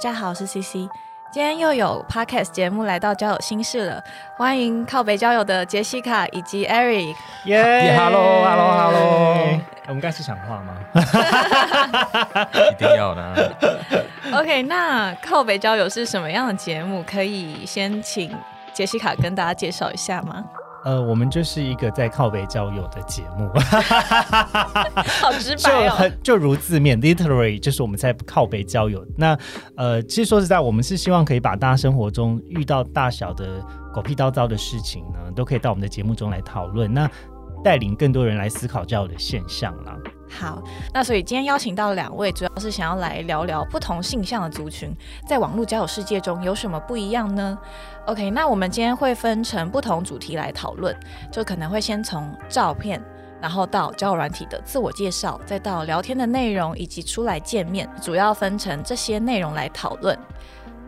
家好，我是 CC。今天又有 podcast 节目来到交友心事了，欢迎靠北交友的杰西卡以及 Eric。耶，Hello，Hello，Hello，我们该是讲话吗？一定要的。OK，那靠北交友是什么样的节目？可以先请杰西卡跟大家介绍一下吗？呃，我们就是一个在靠北交友的节目，好直白哦。很就如字面，literally 就是我们在靠北交友。那呃，其实说实在，我们是希望可以把大家生活中遇到大小的狗屁叨叨的事情呢，都可以到我们的节目中来讨论。那带领更多人来思考交友的现象啦。好，那所以今天邀请到两位，主要是想要来聊聊不同性向的族群在网络交友世界中有什么不一样呢？OK，那我们今天会分成不同主题来讨论，就可能会先从照片。然后到交友软体的自我介绍，再到聊天的内容，以及出来见面，主要分成这些内容来讨论。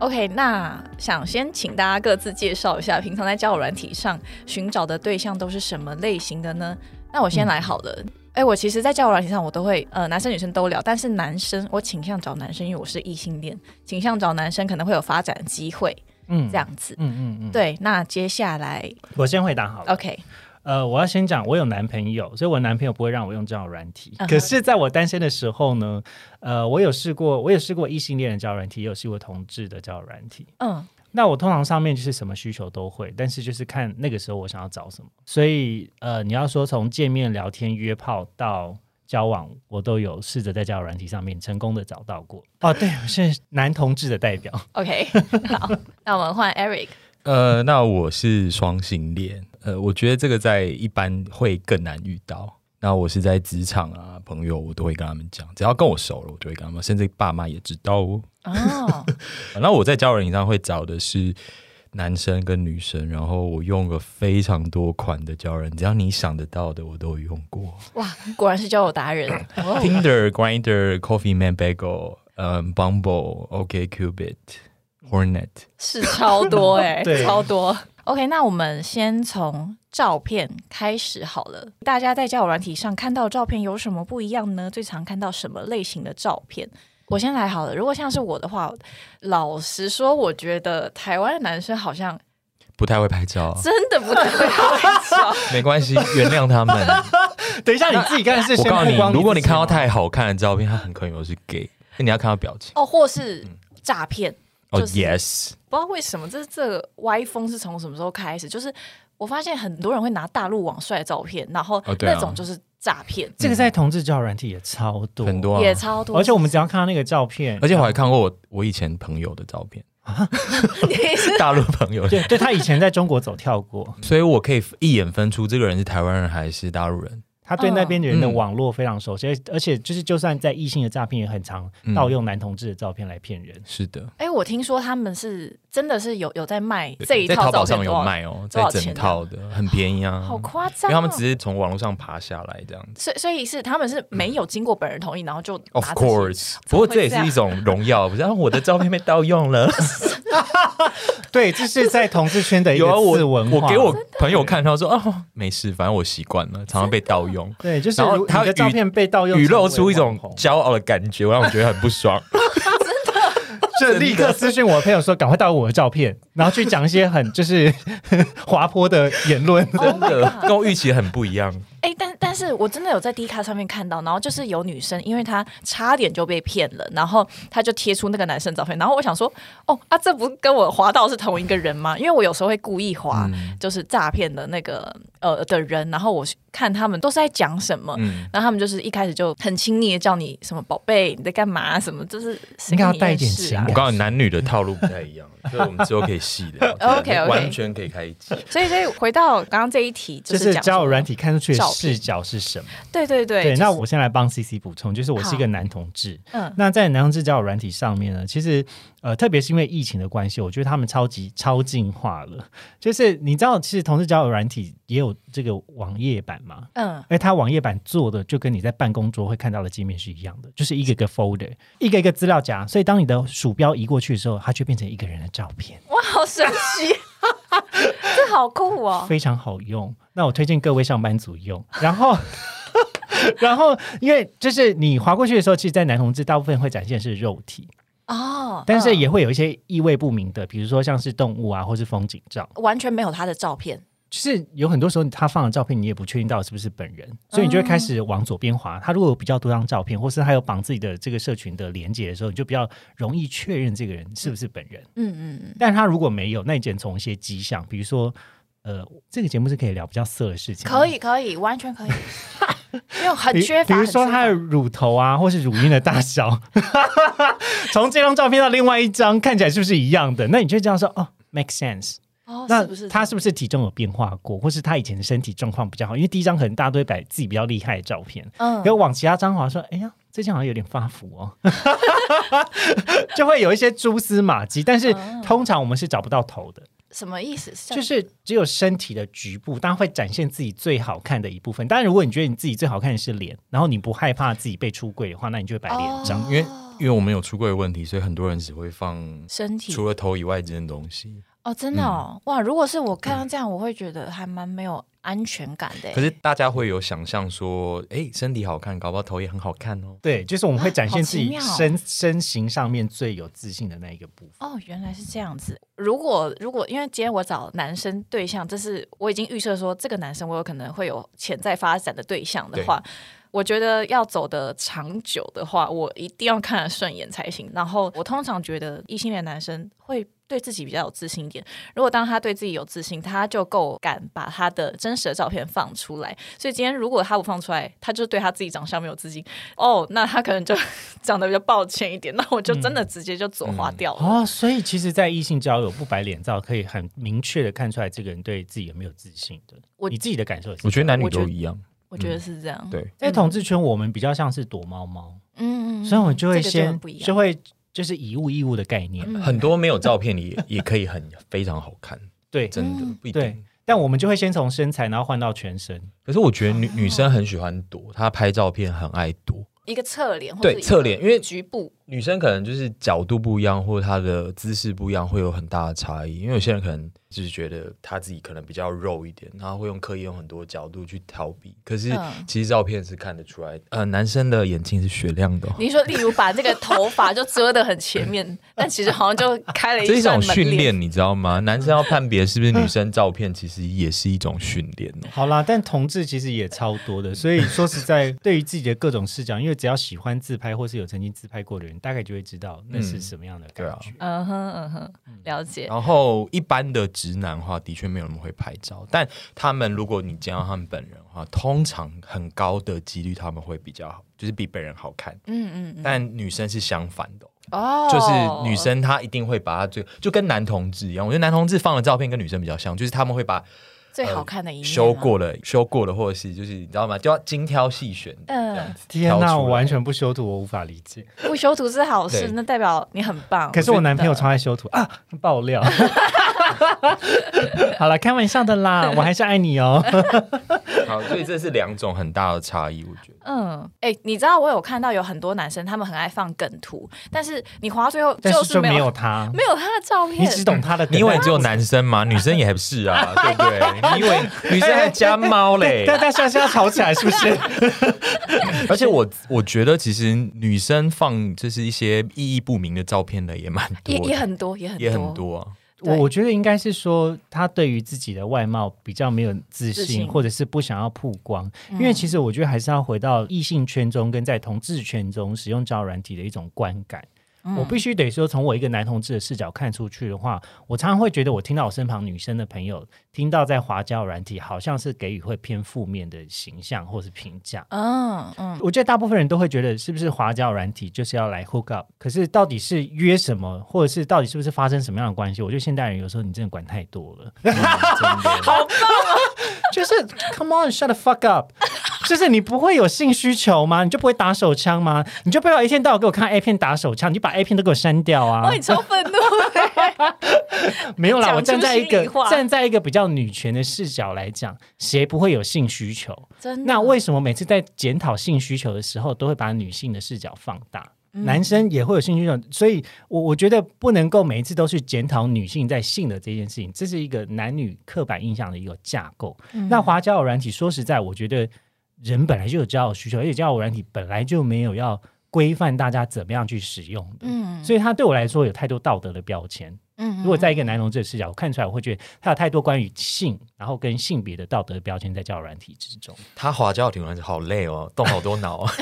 OK，那想先请大家各自介绍一下，平常在交友软体上寻找的对象都是什么类型的呢？那我先来好了。哎、我其实，在交友软体上，我都会呃，男生女生都聊，但是男生我倾向找男生，因为我是异性恋，倾向找男生可能会有发展机会，嗯这样子。嗯嗯嗯，对，那接下来我先回答好了。OK，呃，我要先讲，我有男朋友，所以我男朋友不会让我用交友软体。可是，在我单身的时候呢，呃，我有试过，我也试过异性恋的交友软体，也有试过同志的交友软体。嗯，那我通常上面就是什么需求都会，但是就是看那个时候我想要找什么。所以，呃，你要说从见面、聊天、约炮到交往，我都有试着在交友软体上面成功的找到过。哦，对，我是男同志的代表。OK，好，那我们换 Eric。呃，那我是双性恋，呃，我觉得这个在一般会更难遇到。那我是在职场啊，朋友我都会跟他们讲，只要跟我熟了，我就会跟他们，甚至爸妈也知道哦。哦，那我在交友软件上会找的是男生跟女生，然后我用了非常多款的交友，只要你想得到的我都有用过哇，果然是交友达人。哦，Tinder、Grinder、Coffee Man Bagel、嗯、Bumble、OK Cupid、Hornet。是超多哎、对超多。OK，那我们先从照片开始好了。大家在交友软体上看到的照片有什么不一样呢？最常看到什么类型的照片？我先来好了。如果像是我的话，老实说，我觉得台湾的男生好像不太会拍照啊，真的不太会拍照。没关系，原谅他们。等一下，你自己刚才是先我告诉你，如果你看到太好看的照片，他很可能有是 gay，那你要看到表情。哦，或是诈骗，哦、就是 y e s 不知道为什么，这这个歪风是从什么时候开始？就是我发现很多人会拿大陆网帅的照片，然后那种就是诈骗，这个在同志交友软体也超多，很多、啊，也超多。而且我们只要看到那个照片，而且我还看过我我以前朋友的照片，你是 大陆朋友，对对，他以前在中国走跳过，所以我可以一眼分出这个人是台湾人还是大陆人。他对那边的人的嗯网络非常熟悉，而且就是就算在异性的诈骗也很常嗯盗用男同志的照片来骗人。是的，哎、我听说他们是真的是有有在卖这一在套淘宝上有卖哦，在整套的很便宜啊，好夸张、因。为他们只是从网络上爬下来这样子。所以所以是他们是没有经过本人同意，然后就 Of course，不过这也是一种荣耀，不是？啊我的照片被盗用了，对，这是在同志圈的一个有啊，我次文化。我给我朋友看，他说哦，没事，反正我习惯了，常常被盗用。对，就是然后他如你的照片被盗用，语露出一种骄傲的感觉，让我觉得很不爽。真的。就立刻私信我的朋友说，赶快盗我的照片，然后去讲一些很就是 滑坡的言论。Oh 真的跟我预期很不一样。哎、但但是我真的有在 D 卡上面看到，然后就是有女生，因为她差点就被骗了，然后她就贴出那个男生照片，然后我想说，哦啊，这不跟我滑到是同一个人吗？因为我有时候会故意滑，嗯就是诈骗的那个呃的人，然后我看他们都是在讲什么，嗯，然后他们就是一开始就很亲昵的叫你什么宝贝，你在干嘛？什么就是谁应该要带一点认识啊情感我告诉你，男女的套路不太一样，所 以我们之后可以细的 OK，OK 完全可以开一集。所以，所以回到刚刚这一题，就是交友软体看出去的视角是什么？对对对，对，就是那我先来帮 C C 补充，就是我是一个男同志。嗯那在男同志交友软体上面呢，其实呃，特别是因为疫情的关系，我觉得他们超级超进化了。就是你知道，其实同志交友软体也有这个网页版嘛？嗯因为它网页版做的就跟你在办公桌会看到的界面是一样的，就是一个个 folder，一个一个资料夹，所以当你的鼠标移过去的时候，它就变成一个人的照片，哇，好神奇，这好酷哦！非常好用。那我推荐各位上班族用。然后，然后因为就是你划过去的时候，其实，在男同志大部分会展现是肉体，哦，但是嗯也会有一些意味不明的，比如说像是动物啊，或是风景照。完全没有他的照片。就是有很多时候他放的照片，你也不确定到底是不是本人，所以你就会开始往左边滑。他如果有比较多张照片，或是他有绑自己的这个社群的连接的时候，你就比较容易确认这个人是不是本人。嗯嗯嗯，但他如果没有，那你只能从一些迹象，比如说，呃，这个节目是可以聊比较色的事情，可。以可以，完全可以，因为很缺乏。比如说他的乳头啊，或是乳晕的大小，从这张照片到另外一张看起来是不是一样的？那你就这样说哦，make sense。哦，那不是他是不是体重有变化过，或是他以前的身体状况比较好？因为第一张可能大家都会摆自己比较厉害的照片，嗯可是往其他张滑说，哎呀，最近好像有点发福哦，就会有一些蛛丝马迹。但是哦通常我们是找不到头的，什么意思？就是只有身体的局部，当然会展现自己最好看的一部分。当然，如果你觉得你自己最好看的是脸，然后你不害怕自己被出柜的话，那你就会摆脸张。哦因为因为我们有出柜的问题，所以很多人只会放身体除了头以外这件东西。哦，真的哦，哇！如果是我看到这样，我会觉得还蛮没有安全感的。可是大家会有想象说，哎，身体好看，搞不好头也很好看哦。对，就是我们会展现自己身身形上面最有自信的那一个部分。哦，原来是这样子。如果如果因为今天我找男生对象，这是我已经预设说这个男生我有可能会有潜在发展的对象的话，我觉得要走得长久的话，我一定要看得顺眼才行。然后我通常觉得异性恋男生会对自己比较有自信一点。如果当他对自己有自信，他就够敢把他的真实的照片放出来。所以今天如果他不放出来，他就对他自己长相没有自信，哦，那他可能就 长得比较抱歉一点，那我就真的直接就左滑掉了。哦，所以其实，在异性交友不摆脸照，可以很明确的看出来这个人对自己有没有自信的。我你自己的感受是？我觉得男女都一样。我觉得是这样。对，在统治圈，我们比较像是躲猫猫，嗯，嗯，所以我就会先就会就是以物易物的概念，嗯很多没有照片里也 也可以很非常好看，对真的嗯不一定。。但我们就会先从身材，然后换到全身。可是我觉得女哦女生很喜欢躲，她拍照片很爱躲。一个侧脸，或对者侧脸因为局部，女生可能就是角度不一样，或者她的姿势不一样，会有很大的差异。因为有些人可能就是觉得他自己可能比较肉一点，然后会用刻意用很多角度去逃避。可是嗯其实照片是看得出来，呃，男生的眼睛是雪亮的、哦，你说，例如把这个头发就遮得很前面，但其实好像就开了一这是一。种训练，你知道吗？男生要判别是不是女生照片，其实也是一种训练哦。好啦，但同志其实也超多的，所以说实在，对于自己的各种视角，因为只要喜欢自拍或是有曾经自拍过的人，大概就会知道那是什么样的感觉。嗯哼嗯哼，了解。然后一般的直男的话，的确没有那么会拍照，但他们如果你见到他们本人的话，通常很高的几率他们会比较好，就是比本人好看。嗯嗯嗯，但女生是相反的哦、哦，就是女生她一定会把她最就跟男同志一样，我觉得男同志放的照片跟女生比较像，就是他们会把最好看的一修过了、修过了，或者是就是你知道吗？就要精挑细选嗯。天哪，我完全不修图，我无法理解。不修图是好事，那代表你很棒。可是我男朋友超爱修图啊，爆料。好了，开玩笑的啦，我还是爱你哦。好，所以这是两种很大的差异，我觉得。嗯，哎、你知道我有看到有很多男生，他们很爱放梗图，但是你滑最后就是没有就没有他，没有他的照片，你只懂他的梗。你以为只有男生吗？女生也不是啊，对不对？你以为女生还加猫嘞？大家现在要吵起来是不是？而且我我觉得，其实女生放就是一些意义不明的照片的也蛮多也，也很多，也很多，也很多啊。我我觉得应该是说，他对于自己的外貌比较没有自信，自信或者是不想要曝光。嗯因为其实我觉得还是要回到异性圈中跟在同志圈中使用交友软体的一种观感。我必须得说，从我一个男同志的视角看出去的话，我常常会觉得，我听到我身旁女生的朋友听到在华交友软体，好像是给予会偏负面的形象或是评价。嗯嗯，我觉得大部分人都会觉得，是不是华交友软体就是要来 hook up？可是到底是约什么，或者是到底是不是发生什么样的关系？我觉得现代人有时候你真的管太多了。好棒啊。就是 come on shut the fuck up，就是你不会有性需求吗？你就不会打手枪吗？你就不要一天到晚给我看 A 片打手枪，你就把 A 片都给我删掉啊！哇，你超愤怒的，没有啦，我站在一个站在一个比较女权的视角来讲，谁不会有性需求？真的。那为什么每次在检讨性需求的时候，都会把女性的视角放大？嗯男生也会有性需求，所以我我觉得不能够每一次都去检讨女性在性的这件事情，这是一个男女刻板印象的一个架构。嗯那华交友软体，说实在，我觉得人本来就有交友需求，而且交友软体本来就没有要规范大家怎么样去使用的，嗯所以它对我来说有太多道德的标签。嗯如果在一个男同志的视角，我看出来，我会觉得他有太多关于性，然后跟性别的道德标签在交友软体之中。他滑交挺软好累哦，动好多脑啊。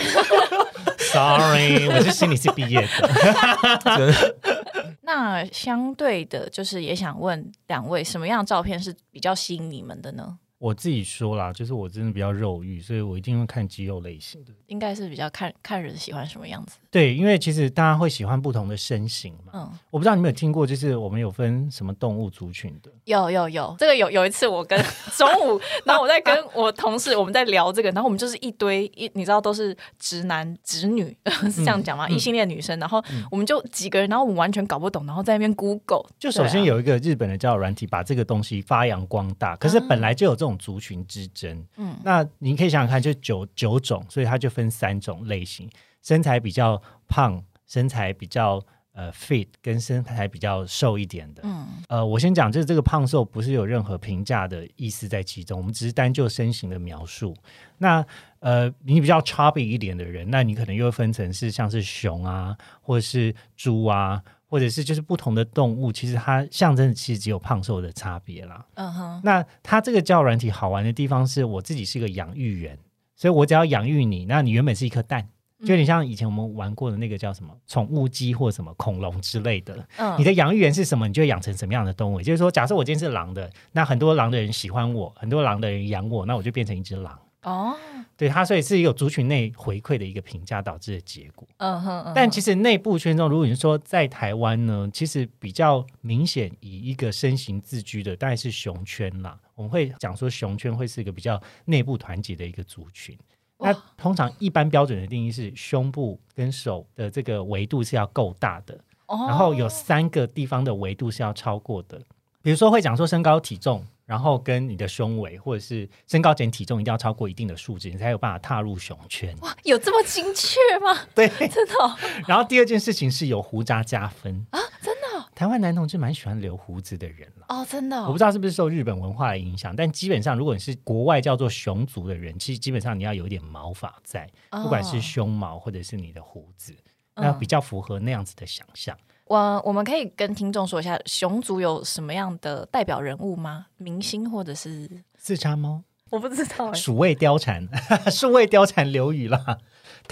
Sorry，我是心理系毕业的。那相对的，就是也想问两位，什么样的照片是比较吸引你们的呢？我自己说啦，就是我真的比较肉欲，所以我一定会看肌肉类型的。应该是比较看看人喜欢什么样子。对，因为其实大家会喜欢不同的身形嘛。嗯，我不知道你们有听过，就是我们有分什么动物族群的。有有有，这个有有一次我跟 中午，然后我在跟我同事我们在聊这个，然后我们就是一堆一，你知道都是直男直女 是这样讲吗？异性恋女生，然后我们就几个人，然后我们完全搞不懂，然后在那边 Google，就首先有一个日本的交友软体把这个东西发扬光大，可是本来就有这种族群之争。嗯。那你可以想想看，就九九种，所以它就分三种类型：身材比较胖，身材比较呃 fit，跟身材比较瘦一点的。嗯呃，我先讲，就是这个胖瘦不是有任何评价的意思在其中，我们只是单就身形的描述。那呃，你比较 chubby 一点的人，那你可能又会分成是像是熊啊，或者是猪啊，或者是就是不同的动物，其实它象征的其实只有胖瘦的差别啦。嗯哼，那它这个交友软体好玩的地方是我自己是一个养育员，所以我只要养育你，那你原本是一颗蛋。就有点像以前我们玩过的那个叫什么宠物鸡或什么恐龙之类的，嗯你的养育员是什么，你就会养成什么样的动物。也就是说，假设我今天是狼的，那很多狼的人喜欢我，很多狼的人养我，那我就变成一只狼。哦，对它，所以是有族群内回馈的一个评价导致的结果。嗯哼，嗯但其实内部圈中，如果你说在台湾呢，其实比较明显以一个身形自居的，当然是熊圈啦。我们会讲说熊圈会是一个比较内部团结的一个族群。那通常一般标准的定义是胸部跟手的这个维度是要够大的，哦然后有三个地方的维度是要超过的。比如说会讲说身高体重，然后跟你的胸围或者是身高减体重一定要超过一定的数值，你才有办法踏入熊圈。哇，有这么精确吗？对，真的哦然后第二件事情是有胡渣加分台湾男同志蛮喜欢留胡子的人了。哦，真的哦，我不知道是不是受日本文化的影响，但基本上如果你是国外叫做熊族的人，其实基本上你要有一点毛发在，哦不管是胸毛或者是你的胡子，那嗯比较符合那样子的想象。我我们可以跟听众说一下，熊族有什么样的代表人物吗？明星或者是四叉猫、我不知道哎、鼠位貂蝉、数位貂蝉 刘宇啦，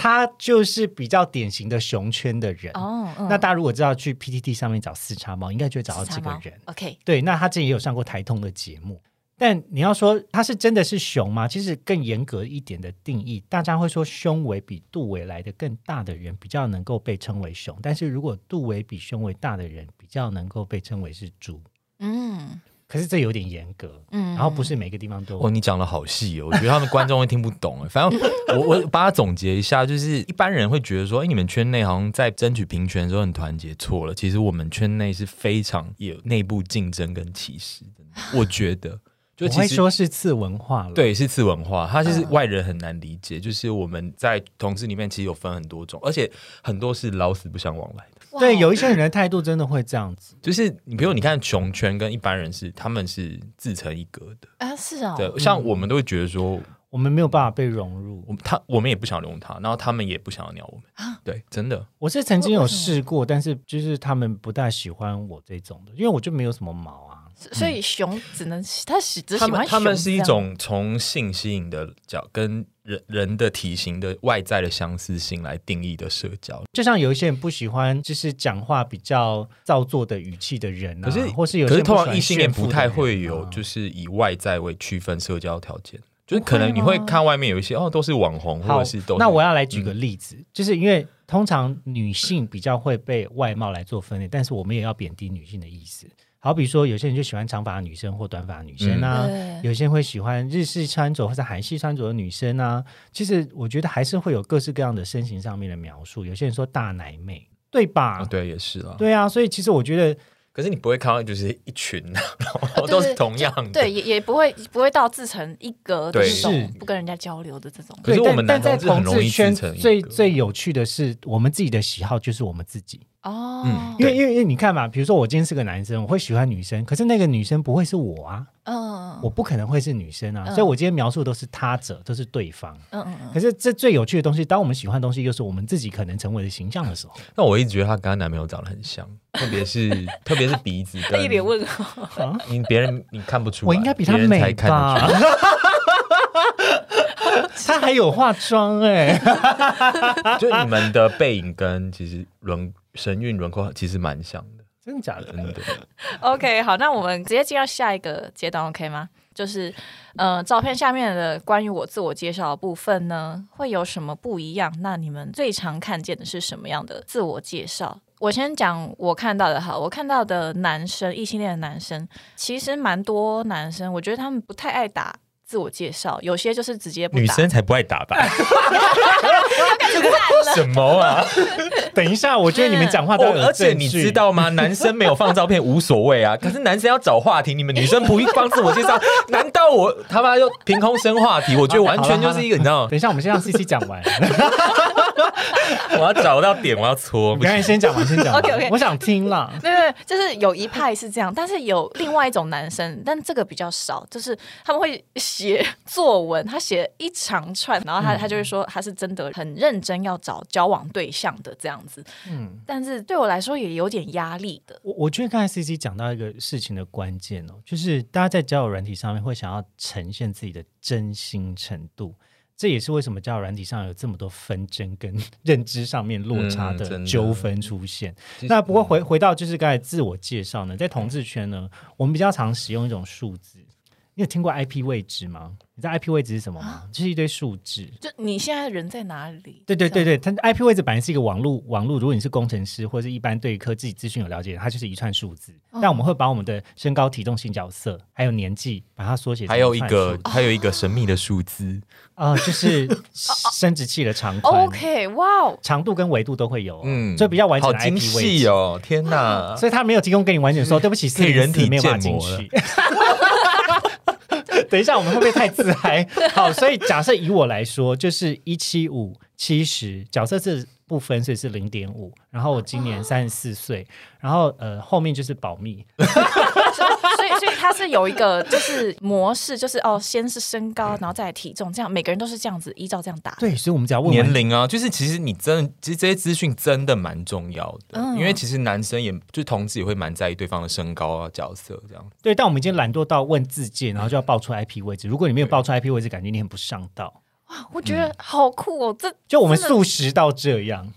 他就是比较典型的熊圈的人。哦，嗯那大家如果知道去 PTT 上面找四叉猫，应该就会找到这个人。OK，对，那他之前也有上过台通的节目。但你要说他是真的是熊吗？其实更严格一点的定义，大家会说胸围比肚围来的更大的人比较能够被称为熊，但是如果肚围比胸围大的人比较能够被称为是猪。嗯可是这有点严格，嗯，然后不是每个地方都有哦，你讲的好细哦，我觉得他们观众会听不懂。哎 反正我我把它总结一下，就是一般人会觉得说，哎，你们圈内好像在争取平权的时候很团结，错了。其实我们圈内是非常有内部竞争跟歧视的。我觉得，就我会其实说是次文化了。，对，是次文化，它就是嗯外人很难理解。就是我们在同事里面其实有分很多种，而且很多是老死不相往来的。哇对，有一些人的态度真的会这样子。就是你比如你看熊圈跟一般人是他们是自成一格的，啊是哦，对，像我们都会觉得说，我们没有办法被融入。我们他我们也不想融他，然后他们也不想要鸟我们。啊。对，真的。我是曾经有试过，但是就是他们不太喜欢我这种的，因为我就没有什么毛啊，所以熊只能他喜只喜他们欢他们是一种从性吸引的角跟人人的体型的外在的相似性来定义的社交。就像有一些人不喜欢就是讲话比较造作的语气的人啊，可是或是有些可是通常异性恋不太会有啊就是以外在为区分社交条件，就是可能你会看外面有一些哦都是网红或者是都是那我要来举嗯个例子，就是因为通常女性比较会被外貌来做分类，但是我们也要贬低女性的意思。好比说，有些人就喜欢长发的女生或短发的女生啊，对有些人会喜欢日式穿着或者韩系穿着的女生啊。其实我觉得还是会有各式各样的身形上面的描述。有些人说大奶妹，对吧？哦对也是啊。对啊，所以其实我觉得可是你不会看到就是一群，然后都是同样的。对，也也不会不会到自成一格的对这种是不跟人家交流的这种。可是对我们男但但在同志很容易志圈自成最最有趣的是，我们自己的喜好就是我们自己。哦，嗯因为因为因为你看嘛，比如说我今天是个男生，我会喜欢女生，可是那个女生不会是我啊，嗯，我不可能会是女生啊，嗯。所以我今天描述都是他者，都是对方。嗯嗯嗯，可是这最有趣的东西，当我们喜欢的东西又是我们自己可能成为的形象的时候，那我一直觉得她跟她男朋友长得很像，特别是特别是鼻子跟一脸问号。你别人你看不出来，我应该比她美看得吧 出来？？她还有化妆哎、就你们的背影跟其实轮神韵轮廓其实蛮像的，真的假的？真的。OK，好，那我们直接进到下一个阶段，OK 吗？就是，呃，照片下面的关于我自我介绍的部分呢，会有什么不一样？那你们最常看见的是什么样的自我介绍？我先讲我看到的哈，我看到的男生，异性恋的男生，其实蛮多男生，我觉得他们不太爱打自我介绍，有些就是直接不打。女生才不爱打吧？什么啊？等一下，我觉得你们讲话都有哦，而且你知道吗？男生没有放照片无所谓啊，可是男生要找话题，你们女生不放自我介绍，难道我他妈又凭空生话题？我觉得完全就是一个你知道，等一下，我们先让 C C 讲完。我要找到点，我要搓你。刚才先讲完，先讲完。OK，OK 我想听啦。对对，就是有一派是这样，但是有另外一种男生，但这个比较少，就是他们会写作文，他写一长串，然后他他就会说他是真的很认真要找交往对象的这样子，嗯，但是对我来说也有点压力的。我我觉得刚才 C C 讲到一个事情的关键哦，就是大家在交友软体上面会想要呈现自己的真心程度。这也是为什么交友软体上有这么多纷争跟认知上面落差的纠纷出现。那不过回回到就是刚才自我介绍呢，在同志圈呢，我们比较常使用一种数字。你有听过 IP 位置吗？你知道 IP 位置是什么吗？就是一堆数字。就你现在人在哪里？对对对对，它 IP 位置本来是一个网络网络，如果你是工程师或者是一般对科技资讯有了解，它就是一串数字。哦但我们会把我们的身高、体重、性角色还有年纪，把它缩写成还有一串个还有一个神秘的数字，啊、就是生殖器的长 宽、OK，哇哦，长度跟维度都会有、哦，嗯所以比较完整 IP 位置。哦！天哪，所以他没有提供给你完整说，对不起，可以人体404没有办法进建模了去。等一下，我们会不会太自嗨？好，所以假设以我来说，就是一七五七十，角色是不分，所以是零点五。然后我今年三十四岁，然后呃后面就是保密，所以所以他是有一个就是模式，就是哦，先是身高，然后再来体重，这样每个人都是这样子依照这样打。对，所以我们只要问年龄啊，就是其实你真的，其实这些资讯真的蛮重要的，嗯因为其实男生也就同志也会蛮在意对方的身高啊、角色这样。对，但我们已经懒惰到问自荐，然后就要报出 IP 位置。如果你没有报出 IP 位置，感觉你很不上道。哇，我觉得好酷哦，这就我们素食到这样，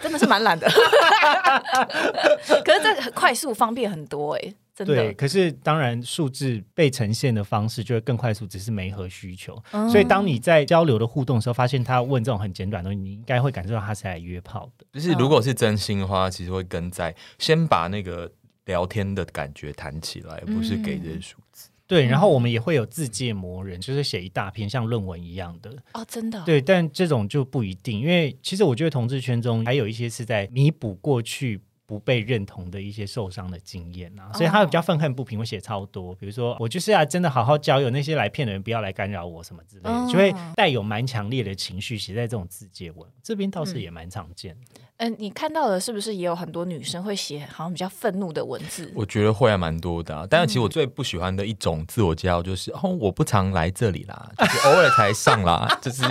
真的是蛮懒的。可是这很快速方便很多哎，真对。可是当然，数字被呈现的方式就会更快速，只是没合需求。嗯所以当你在交流的互动的时候，发现他问这种很简短的东西，你应该会感受到他是来约炮的。就是如果是真心的话，其实会跟在先把那个聊天的感觉谈起来，不是给这些数字。对，然后我们也会有自介魔人，就是写一大篇像论文一样的。哦，真的。对，但这种就不一定，因为其实我觉得同志圈中还有一些是在弥补过去不被认同的一些受伤的经验啊，所以他会比较愤恨不平，会写超多。比如说，我就是要真的好好交友，那些来骗的人不要来干扰我什么之类的，哦就会带有蛮强烈的情绪写在这种字节文。这边倒是也蛮常见的。嗯，你看到的是不是也有很多女生会写好像比较愤怒的文字？我觉得会还蛮多的、啊，但是其实我最不喜欢的一种自我介绍就是，哦，我不常来这里啦，就是偶尔才上啦，就是，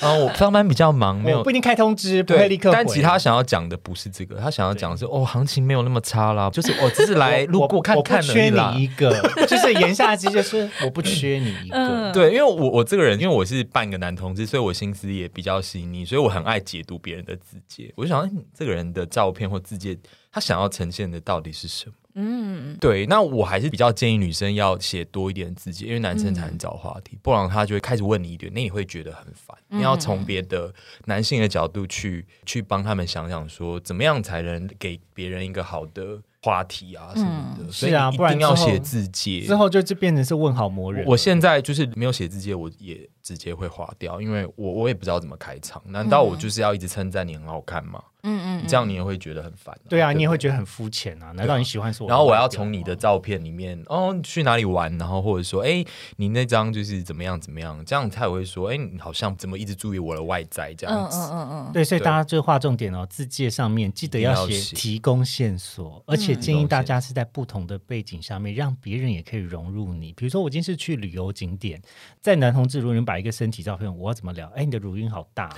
哦，我上班比较忙，没有不一定开通知，不会对立刻。但其实他想要讲的不是这个，他想要讲的是，哦，哦，行情没有那么差啦，就是我只是来路过看看我不缺而已啦你一个，就是言下之意就是我不缺你一个。嗯对，因为我我这个人，因为我是半个男同志，所以我心思也比较细腻，所以我很爱解读别人的字节。我就想，哎这个人的照片或字界，他想要呈现的到底是什么？嗯，对，那我还是比较建议女生要写多一点字界，因为男生才能找话题，不然他就会开始问你一点，那你会觉得很烦。你要从别的男性的角度去去帮他们想想说，怎么样才能给别人一个好的话题啊什么的。所以是啊一不然要写字界。之后就就变成是问好魔人。我现在就是没有写字界，我也直接会划掉，因为我我也不知道怎么开场。难道我就是要一直称赞你很好看吗？嗯嗯，这样你也会觉得很烦、对啊，不你也会觉得很肤浅啊？难道你喜欢说？然后我要从你的照片里面，哦，去哪里玩，然后或者说，哎，你那张就是怎么样怎么样，这样他也会说，哎，你好像怎么一直注意我的外在这嗯样子。嗯嗯嗯，对，所以大家就划重点哦，字界上面记得要写要写提供线索，而且嗯建议大家是在不同的背景下面，让别人也可以融入你。比如说，我今天是去旅游景点，在男同志如果你摆一个身体照片，我要怎么聊？哎，你的乳晕好大、哦，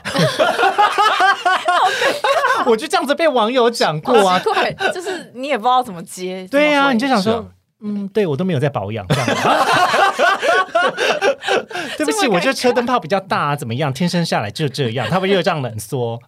我就这样子被网友讲过啊。对，就是你也不知道怎么接。对呀、呀，你就想说嗯，对我都没有在保养，这样。对不起，我这车灯泡比较大、啊，怎么样？天生下来就这样，他们热胀冷缩。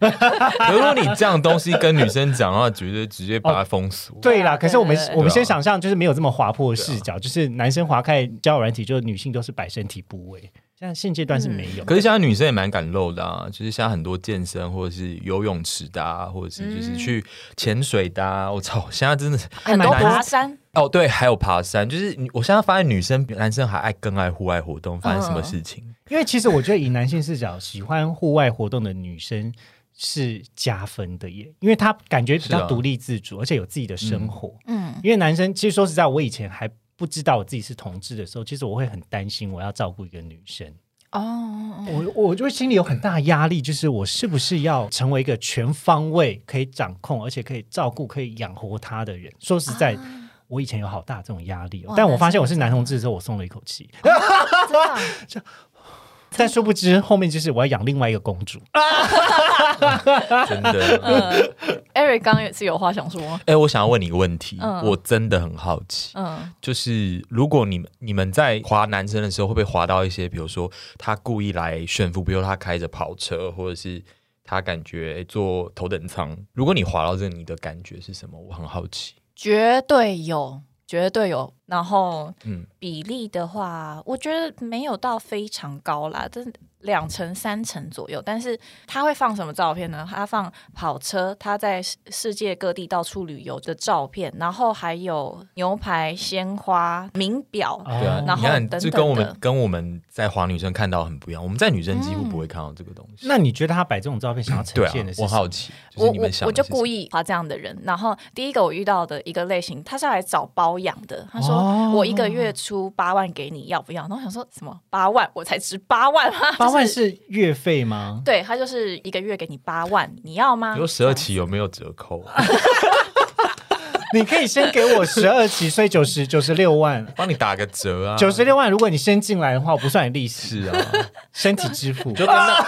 如果你这样东西跟女生讲的话，绝对直接把它封锁。对啦，可是我们我们先想象，就是没有这么滑坡的视角，就是男生划开交友软体，就是女性都是摆身体部位，现在现阶段是没有。可是现在女生也蛮敢露的啊，就是现在很多健身或者是游泳池的啊，或者是就是去潜水的啊。我操，现在真的是很多爬山，哦，对，还有爬山，就是我现在发现女生比男生还爱更爱户外活动，发生什么事情？因为其实我觉得以男性视角，喜欢户外活动的女生是加分的耶，因为她感觉比较独立自主，而且有自己的生活。嗯因为男生其实说实在，我以前还不知道我自己是同志的时候，其实我会很担心我要照顾一个女生。哦，我我就会心里有很大压力，就是我是不是要成为一个全方位可以掌控，而且可以照顾、可以养活他的人？说实在，我以前有好大这种压力、哦，但我发现我是男同志之后，我松了一口气。但殊不知后面就是我要养另外一个公主。真的。嗯，Eric 刚刚也是有话想说吗？哎、我想要问你一个问题，嗯我真的很好奇，嗯就是如果你们你们在滑男生的时候，会不会滑到一些，比如说他故意来炫富，比如他开着跑车，或者是他感觉、诶坐头等舱？如果你滑到这，你的感觉是什么？我很好奇。绝对有，绝对有。然后嗯，比例的话，我觉得没有到非常高啦，但是两成三成左右。但是他会放什么照片呢？他放跑车，他在世世界各地到处旅游的照片，然后还有牛排、鲜花、名表。对啊，哦然后你看，等这跟我们跟我们在华女生看到很不一样。我们在女生几乎不会看到这个东西。那你觉得他摆这种照片想要呈现的，是什么？我好奇，就是我你们想我我就故意画这样的人，然后第一个我遇到的一个类型，他是来找包养的。他说、哦我一个月出八万给你，要不要？然后我想说什么八万，我才值八万吗？八万是是月费吗？对他就是一个月给你八万，你要吗？比如十二期有没有折扣？你可以先给我十二期，所以九十九十六万，帮你打个折啊！九十六万，如果你先进来的话，我不算你利息，啊，身体支付。就跟他，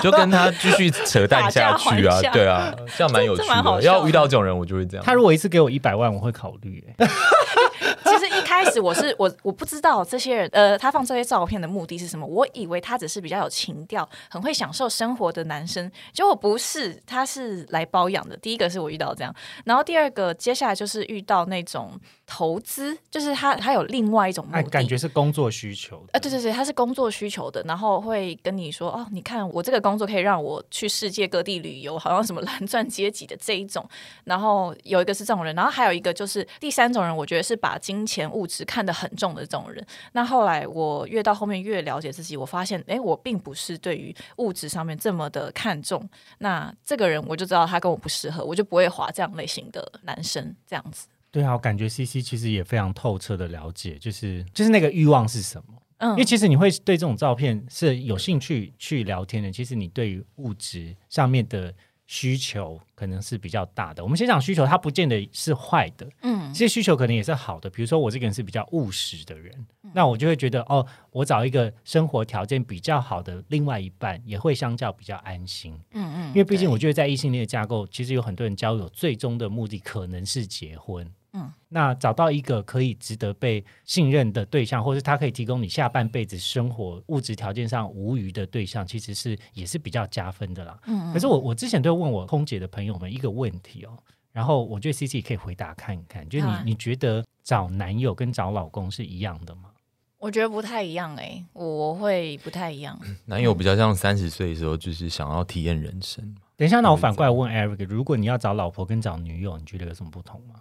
就跟他继续扯淡下去啊对啊，这样蛮有趣的。要遇到这种人，我就会这样。他如果一次给我一百万，我会考虑、欸。其实一开始我是 我我不知道这些人呃，他放这些照片的目的是什么，我以为他只是比较有情调、很会享受生活的男生，结果不是，他是来包养的。第一个是我遇到这样，然后第二个接下来就是遇到那种投资，就是他他有另外一种目哎，的，感觉是工作需求的。啊，对对对，他是工作需求的，然后会跟你说哦，你看我这个工作可以让我去世界各地旅游，好像什么蓝钻阶级的这一种。然后有一个是这种人，然后还有一个就是第三种人，我觉得是把金钱物质看得很重的这种人。那后来我越到后面越了解自己，我发现，哎，我并不是对于物质上面这么的看重。那这个人我就知道他跟我不适合，我就不会划这样类型的男生这样子。对啊，我感觉 C C 其实也非常透彻的了解，就是就是那个欲望是什么。嗯因为其实你会对这种照片是有兴趣去聊天的。其实你对于物质上面的需求可能是比较大的。我们先讲需求，它不见得是坏的，嗯这些需求可能也是好的。比如说，我这个人是比较务实的人，那我就会觉得，哦，我找一个生活条件比较好的另外一半，也会相较比较安心。嗯嗯，因为毕竟我觉得在异性恋的架构，其实有很多人交友最终的目的可能是结婚。嗯，那找到一个可以值得被信任的对象，或是他可以提供你下半辈子生活物质条件上无余的对象，其实是也是比较加分的啦。嗯嗯可是我我之前都问我空姐的朋友们一个问题哦，然后我觉得 C C 可以回答看一看，就是你、啊你觉得找男友跟找老公是一样的吗？我觉得不太一样哎、我会不太一样。男友比较像三十岁的时候，就是想要体验人生嘛。等一下，那我反过来问 Eric，如果你要找老婆跟找女友，你觉得有什么不同吗？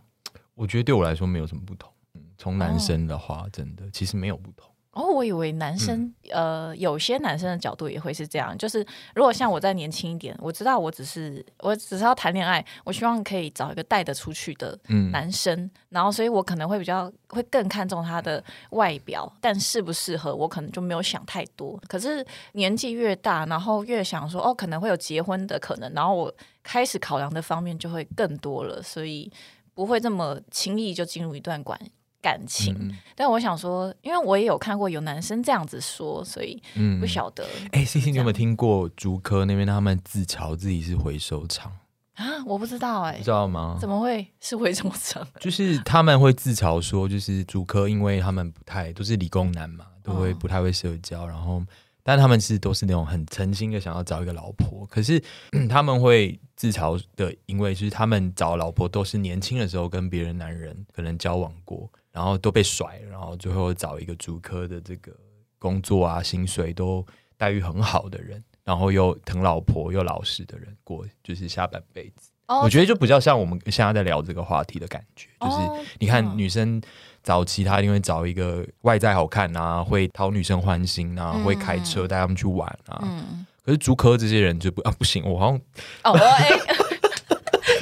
我觉得对我来说没有什么不同。嗯，从男生的话，真的其实没有不同。哦，我以为男生、呃，有些男生的角度也会是这样，就是如果像我再年轻一点，我知道我只是我只是要谈恋爱，我希望可以找一个带得出去的嗯，男生，然后所以我可能会比较会更看重他的外表，但适不适合我可能就没有想太多。可是年纪越大，然后越想说哦，可能会有结婚的可能，然后我开始考量的方面就会更多了，所以不会这么轻易就进入一段关感情。嗯但我想说，因为我也有看过有男生这样子说，所以嗯不晓得、哎，C C，你有没有听过竹科那边他们自嘲自己是回收厂？啊，我不知道哎、不知道吗？怎么会是回收厂？就是他们会自嘲说，就是主科，因为他们不太都是理工男嘛，都会哦不太会社交，然后，但他们其实都是那种很诚心的想要找一个老婆，可是、嗯他们会自嘲的，因为就是他们找老婆都是年轻的时候跟别人男人可能交往过，然后都被甩，然后最后找一个主科的这个工作啊，薪水都待遇很好的人。然后又疼老婆又老实的人过，就是下半辈子。哦我觉得就比较像我们现在在聊这个话题的感觉，就是哦你看嗯女生早期他一定会找一个外在好看啊，会讨女生欢心啊，嗯会开车带她们去玩啊。嗯，可是竹科这些人就不啊不行，我好像哦，我哎，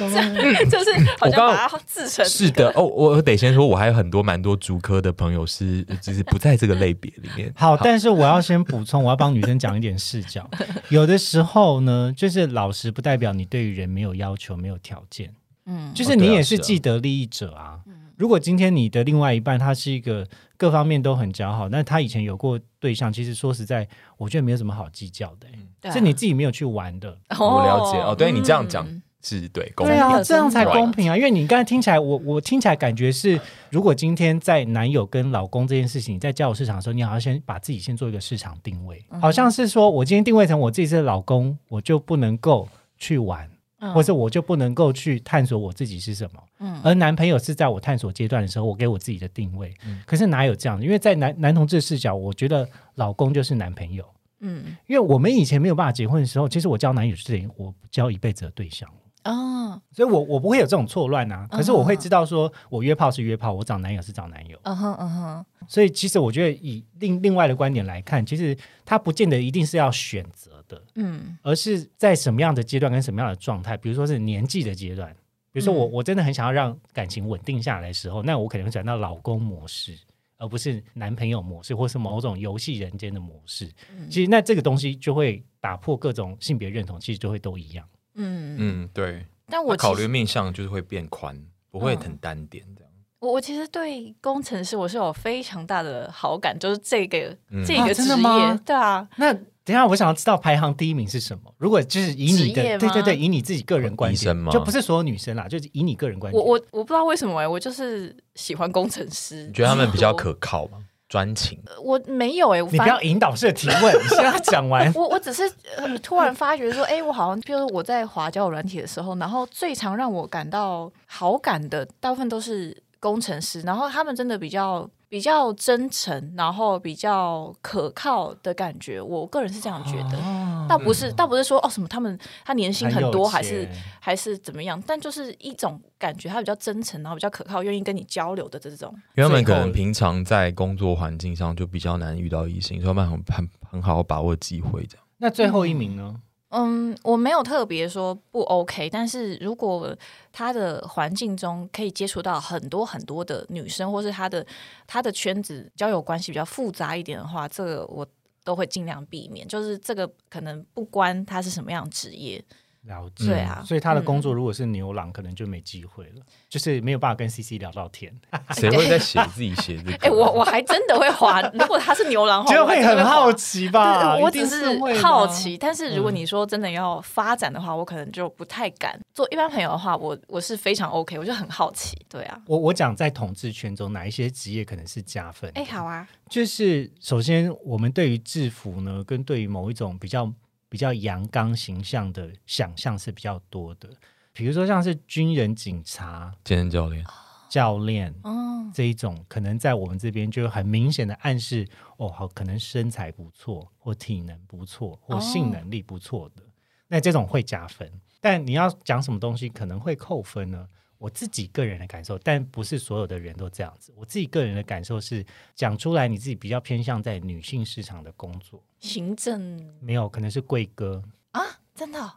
这就是好像我刚把它自成是的哦，我得先说，我还有很多蛮多竹科的朋友是就是不在这个类别里面。好，但是我要先补充，我要帮女生讲一点视角。有的时候呢，就是老实不代表你对于人没有要求、没有条件，嗯，就是你也是既得利益者啊。如果今天你的另外一半他是一个各方面都很姣好，那他以前有过对象，其实说实在，我觉得没有什么好计较的、欸对啊是你自己没有去玩的。我了解哦对你这样讲嗯是对，公平对啊，这样才公平啊！因为你刚才听起来，我我听起来感觉是，如果今天在男友跟老公这件事情，你在交友市场的时候，你好像先把自己先做一个市场定位，嗯好像是说我今天定位成我自己是老公，我就不能够去玩，嗯或者我就不能够去探索我自己是什么。嗯而男朋友是在我探索阶段的时候，我给我自己的定位。嗯可是哪有这样的？因为在男男同志视角，我觉得老公就是男朋友。嗯因为我们以前没有办法结婚的时候，其实我交男友是等于我交一辈子的对象。哦所以我我不会有这种错乱啊，嗯可是我会知道说，我约炮是约炮，我找男友是找男友。嗯哼嗯哼所以其实我觉得以另另外的观点来看，其实他不见得一定是要选择的，嗯而是在什么样的阶段跟什么样的状态，比如说是年纪的阶段，比如说我、嗯我真的很想要让感情稳定下来的时候，那我可能会转到老公模式。而不是男朋友模式，或是某种游戏人间的模式。嗯其实那这个东西就会打破各种性别认同，其实就会都一样。嗯，嗯对，但我我考虑面向就是会变宽，不会嗯很单点这样。我我其实对工程师我是有非常大的好感，就是这个这个职真的吗业，对啊，那等一下，我想要知道排行第一名是什么？如果就是以你的对对对，以你自己个人观医生吗点，就不是所有女生啦，就是以你个人观点。我我我不知道为什么哎、我就是喜欢工程师。你觉得他们比较可靠吗？专情？我没有哎、我你不要引导式的提问，你先要讲完。我我只是、呃、突然发觉说，哎、我好像，比如说我在滑交友软体的时候，然后最常让我感到好感的，大部分都是工程师，然后他们真的比较比较真诚，然后比较可靠的感觉，我个人是这样觉得。哦倒不是，倒不是说哦什么他们他年薪很多，还是钱还是怎么样，但就是一种感觉，他比较真诚，然后比较可靠，愿意跟你交流的这种。因为他们可能平常在工作环境上就比较难遇到异性，所以他们很很很好把握机会这样。那最后一名呢？嗯，我没有特别说不 OK，但是如果他的环境中可以接触到很多很多的女生，或是他的他的圈子交友关系比较复杂一点的话，这个我都会尽量避免。就是这个可能不关他是什么样职业，了解。对啊所以他的工作如果是牛郎，可能就没机会了，就是没有办法跟 CC 聊到天，谁会在写自己写这个？哎、我我还真的会滑，如果他是牛郎的话，就我还会很好奇吧？我只是好奇，但是如果嗯你说真的要发展的话，我可能就不太敢。做一般朋友的话，我我是非常 OK，我就很好奇。对啊，我我讲在统治圈中哪一些职业可能是加分？哎、好啊，就是首先我们对于制服呢，跟对于某一种比较比较阳刚形象的想象是比较多的，比如说像是军人、警察、健身教练，教练。嗯，这一种可能在我们这边就很明显的暗示，哦，好，可能身材不错，或体能不错，或性能力不错的，那这种会加分。但你要讲什么东西可能会扣分呢？我自己个人的感受，但不是所有的人都这样子。我自己个人的感受是，讲出来你自己比较偏向在女性市场的工作，行政。没有可能是贵哥，啊，真的哦、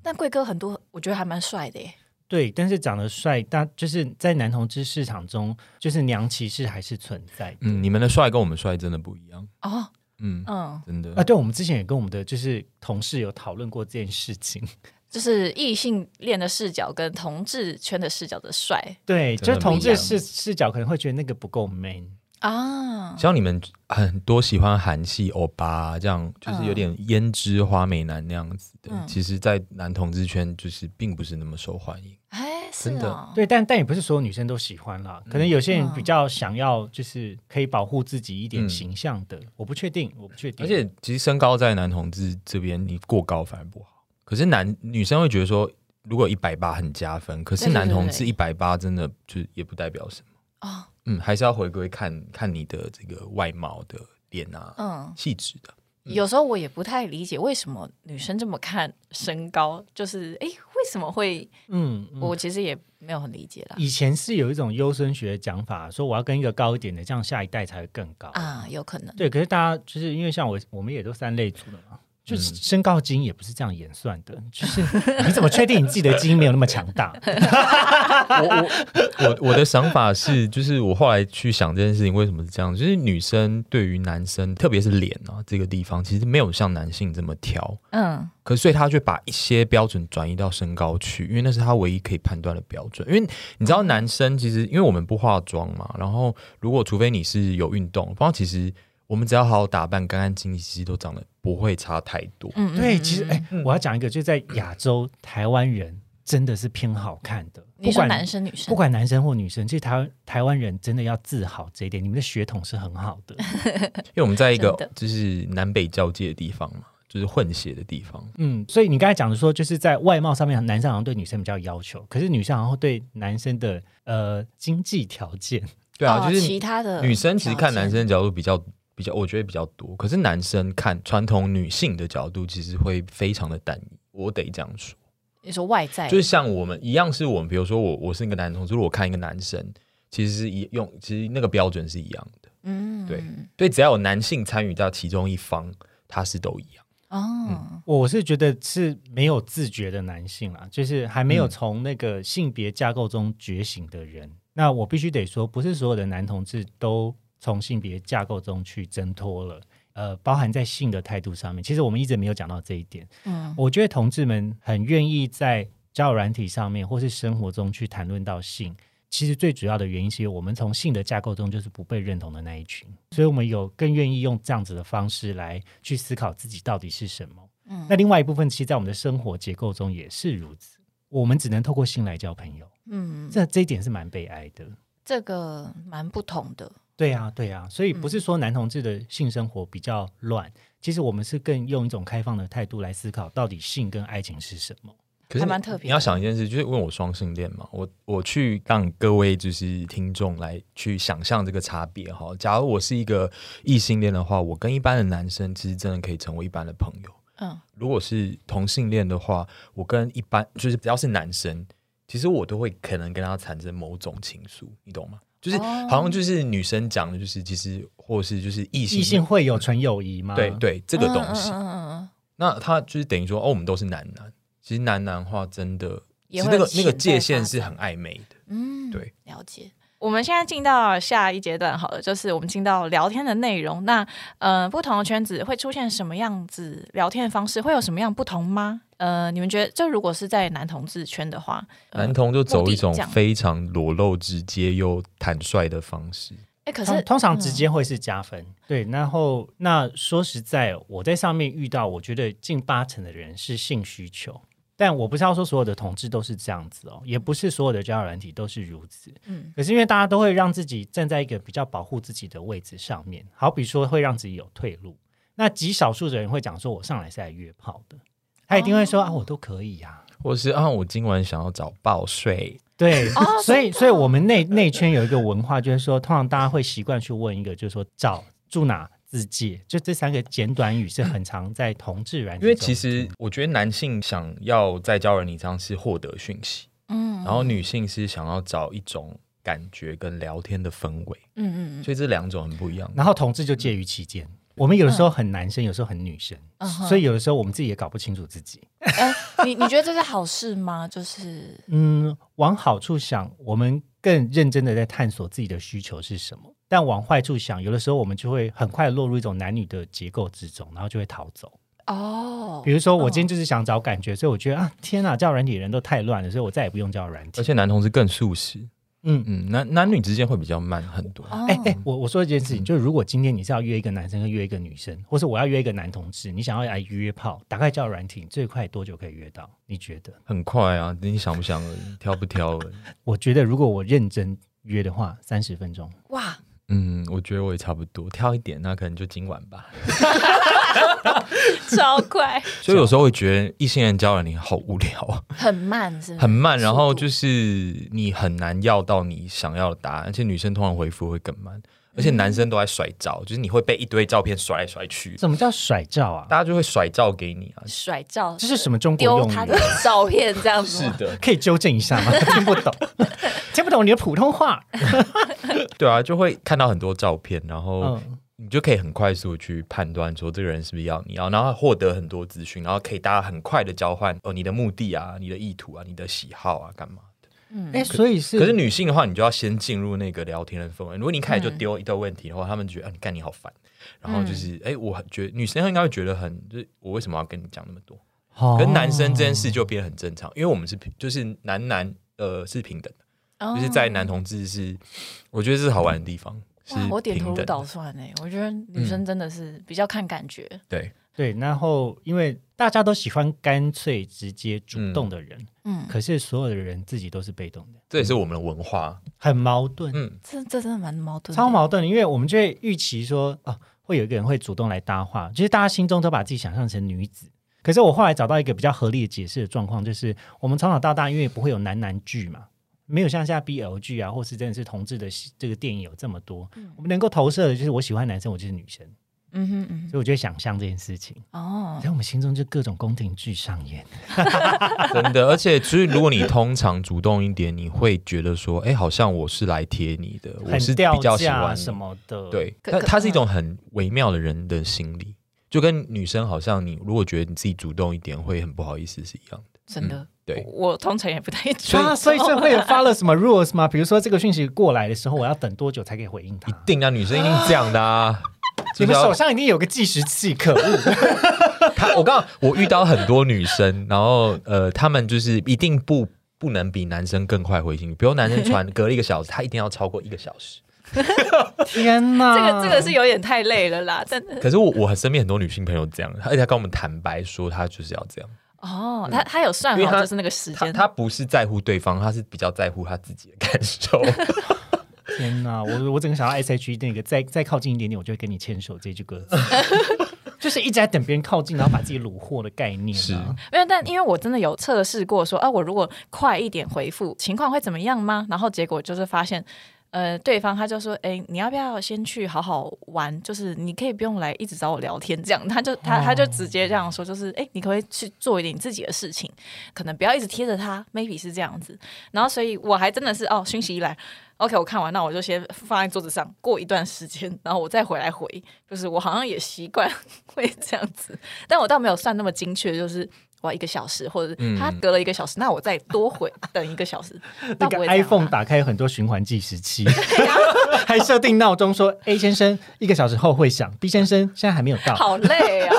但贵哥很多，我觉得还蛮帅的耶。对，但是长得帅，但就是在男同志市场中，就是娘歧视还是存在的。嗯，你们的帅跟我们帅真的不一样，哦，嗯，嗯，真的。啊，对，我们之前也跟我们的就是同事有讨论过这件事情。就是异性恋的视角跟同志圈的视角的帅对，就是同志视视角可能会觉得那个不够 man。啊，像你们很多喜欢韩系欧巴、啊，这样就是有点胭脂花美男那样子的，嗯其实，在男同志圈就是并不是那么受欢迎。哎，是真的哦，对，但但也不是所有女生都喜欢啦，可能有些人嗯比较想要就是可以保护自己一点嗯形象的，我不确定，我不确定。而且其实身高在男同志这边，你过高反而不好。可是男女生会觉得说，如果一百八很加分，可是男同志一百八真的就也不代表什么。哦，嗯，还是要回归看看你的这个外貌的脸啊，嗯，气质的。有时候我也不太理解为什么女生这么看身高，就是哎，为什么会？嗯，嗯我其实也没有很理解啦。以前是有一种优生学的讲法，说我要跟一个高一点的，这样下一代才会更高。啊，有可能。对，可是大家就是因为像我，我们也都三类组的嘛，就是嗯身高基因也不是这样演算的，就是你怎么确定你自己的基因没有那么强大？我我我我的想法是，就是我后来去想这件事情为什么是这样，就是女生对于男生，特别是脸啊这个地方，其实没有像男性这么挑。嗯，可是所以他就把一些标准转移到身高去，因为那是他唯一可以判断的标准。因为你知道，男生其实因为我们不化妆嘛，然后如果除非你是有运动，不然其实我们只要好好打扮、干干净净，其实都长得不会差太多。嗯，对，嗯其实嗯哎、我要讲一个，就在亚洲，台湾人真的是偏好看的，不管男生女生不管男生或女生，其实台湾台湾人真的要自豪这一点，你们的血统是很好的。因为我们在一个就是南北交界的地方嘛，就是混血的地方。嗯，所以你刚才讲的说，就是在外貌上面，男生好像对女生比较要求，可是女生好像对男生的呃经济条件，对啊，哦就是其他的女生其实看男生的角度比较比较，我觉得比较多。可是男生看传统女性的角度，其实会非常的单一。我得这样说，你说外在就是像我们一样，是我们比如说我我是一个男同志，如果我看一个男生，其实是一用，其实那个标准是一样的。嗯对对，只要有男性参与到其中一方，他是都一样。哦，我是觉得是没有自觉的男性啦，就是还没有嗯从那个性别架构中觉醒的人。那我必须得说，不是所有的男同志都从性别架构中去挣脱了。呃，包含在性的态度上面，其实我们一直没有讲到这一点。嗯我觉得同志们很愿意在交友软体上面或是生活中去谈论到性。其实最主要的原因是我们从性的架构中就是不被认同的那一群，所以我们有更愿意用这样子的方式来去思考自己到底是什么。嗯那另外一部分，其实，在我们的生活结构中也是如此。我们只能透过性来交朋友，嗯，这这一点是蛮悲哀的。这个蛮不同的。对啊，对啊，所以不是说男同志的性生活比较乱，其实我们是更用一种开放的态度来思考，到底性跟爱情是什么。可是蛮特别你要想一件事，就是问我双性恋嘛，我我去让各位就是听众来去想象这个差别哈。假如我是一个异性恋的话，我跟一般的男生其实真的可以成为一般的朋友。嗯如果是同性恋的话，我跟一般就是只要是男生，其实我都会可能跟他产生某种情愫，你懂吗？就是哦好像就是女生讲的，就是其实或是就是异性异性会有纯友谊吗？对对这个东西，嗯嗯嗯嗯那他就是等于说哦，我们都是男男，其实男男话真的，其实那个那个界限是很暧昧的。嗯，对，了解。我们现在进到下一阶段，好了，就是我们进到聊天的内容。那呃，不同的圈子会出现什么样子聊天的方式，会有什么样不同吗？呃，你们觉得，就如果是在男同志圈的话，呃男同就走一种非常裸露、直接又坦率的方式。哎，可是通通常嗯直接会是加分，对。然后那说实在，我在上面遇到，我觉得近八成的人是性需求，但我不是要说所有的同志都是这样子哦，也不是所有的交友软体都是如此。嗯可是因为大家都会让自己站在一个比较保护自己的位置上面，好比说会让自己有退路。那极少数的人会讲说，我上来是来约炮的，他一定会说、哦啊，我都可以呀、或是啊，我今晚想要找报税，对，哦所以所以我们内内圈有一个文化，就是说，通常大家会习惯去问一个，就是说找住哪自介，就这三个简短语是很常在同志软体，因为其实我觉得男性想要在交友软体上是获得讯息，嗯然后女性是想要找一种感觉跟聊天的氛围，嗯嗯所以这两种很不一样。然后同志就介于其间。我们有的时候很男生，有时候很女生，所以有的时候我们自己也搞不清楚自己。哎，你你觉得这是好事吗？就是嗯，往好处想，我们更认真的在探索自己的需求是什么；但往坏处想，有的时候我们就会很快落入一种男女的结构之中，然后就会逃走。哦，比如说，我今天就是想找感觉，所以我觉得啊，天哪，交友软体的人都太乱了，所以我再也不用交友软体而。且男同志更素食，嗯，嗯，男男女之间会比较慢很多。哦哎哎，我我说一件事情，就是如果今天你是要约一个男生跟约一个女生，或是我要约一个男同志，你想要来约炮，打开交友软体，最快多久可以约到？你觉得？很快啊，你想不想而已，挑不挑而已。我觉得如果我认真约的话，三十分钟。哇，嗯，我觉得我也差不多，挑一点，那可能就今晚吧。超快，所以有时候会觉得异性人交往你好无聊啊，很慢是不是很慢，然后就是你很难要到你想要的答案，而且女生通常回复会更慢，而且男生都在甩照，就是你会被一堆照片甩来甩去，什么叫甩照啊？大家就会甩照给你啊。甩照，这是什么中国用语丢他的？照片这样子是？的，可以纠正一下吗？听不懂，听不懂你的普通话。对啊，就会看到很多照片，然后嗯，你就可以很快速去判断说这个人是不是要你要，然后获得很多资讯，然后可以大家很快的交换哦你的目的啊、你的意图啊、你的喜好啊干嘛的。嗯哎，所以是可是女性的话，你就要先进入那个聊天的氛围。如果你一开始就嗯丢一堆问题的话，他们觉得啊，你干你好烦。然后就是，哎、我很觉得女生应该会觉得很，就是我为什么要跟你讲那么多？哦跟男生这件事就变得很正常，因为我们是平，就是男男呃是平等的，哦就是在男同志是，我觉得这是好玩的地方，是，我点头如。捣蒜哎，我觉得女生真的是比较看感觉，对，对，然后因为大家都喜欢干脆直接主动的人，嗯，可是所有的人自己都是被动的，这也是我们的文化。很矛盾，嗯，这这真的蛮矛盾，超矛盾的。因为我们就会预期说，哦，会有一个人会主动来搭话，其实大家心中都把自己想象成女子。可是我后来找到一个比较合理的解释的状况，就是我们从小到大，因为不会有男男剧嘛，没有像现在 BL 剧啊，或是真的是同志的戏这个电影有这么多，我们能够投射的就是我喜欢男生，我就是女生，嗯哼嗯所以我就会想象这件事情，哦，在我们心中就各种宫廷剧上演。真的，而且就是如果你通常主动一点，你会觉得说，哎、好像我是来贴你的，我是比较喜欢什么的，，对，它是一种很微妙的人的心理，就跟女生好像你如果觉得你自己主动一点会很不好意思是一样的。真的，对我我通常也不太所以啊 所以这会有发了什么 rules 吗？比如说这个讯息过来的时候，我要等多久才可以回应他一？定啊，女生一定这样的啊。你们手上一定有个计时器，可恶！她，我刚刚我遇到很多女生，然后呃，她们就是一定不不能比男生更快回信，比如男生传隔了一个小时，她一定要超过一个小时。天哪，这个这个是有点太累了啦，真的可是我我身边很多女性朋友这样，而且她跟我们坦白说，她就是要这样。哦，他他有算好就是那个时她间，他不是在乎对方，他是比较在乎他自己的感受。天哪！我我整个想到 S H E 那个再再靠近一点点，我就会跟你牵手这句歌词，就是一直在等别人靠近，然后把自己虏获的概念、啊。是没有，但因为我真的有测试过说，啊，我如果快一点回复，情况会怎么样吗？然后结果就是发现，呃，对方他就说，哎，你要不要先去好好玩？就是你可以不用来一直找我聊天，这样，他就他他就直接这样说，就是，哎，你可不可以去做一点你自己的事情？可能不要一直贴着他，maybe 是这样子。然后，所以我还真的是，哦，讯息一来。OK，我看完，那我就先放在桌子上，过一段时间，然后我再回来回。就是我好像也习惯 会这样子，但我倒没有算那么精确，就是我要一个小时，或者嗯他隔了一个小时，那我再多回等一个小时。那个 iPhone 打开有很多循环计时器，还设定闹钟说 A 先生一个小时后会响，B 先生现在还没有到。好累啊！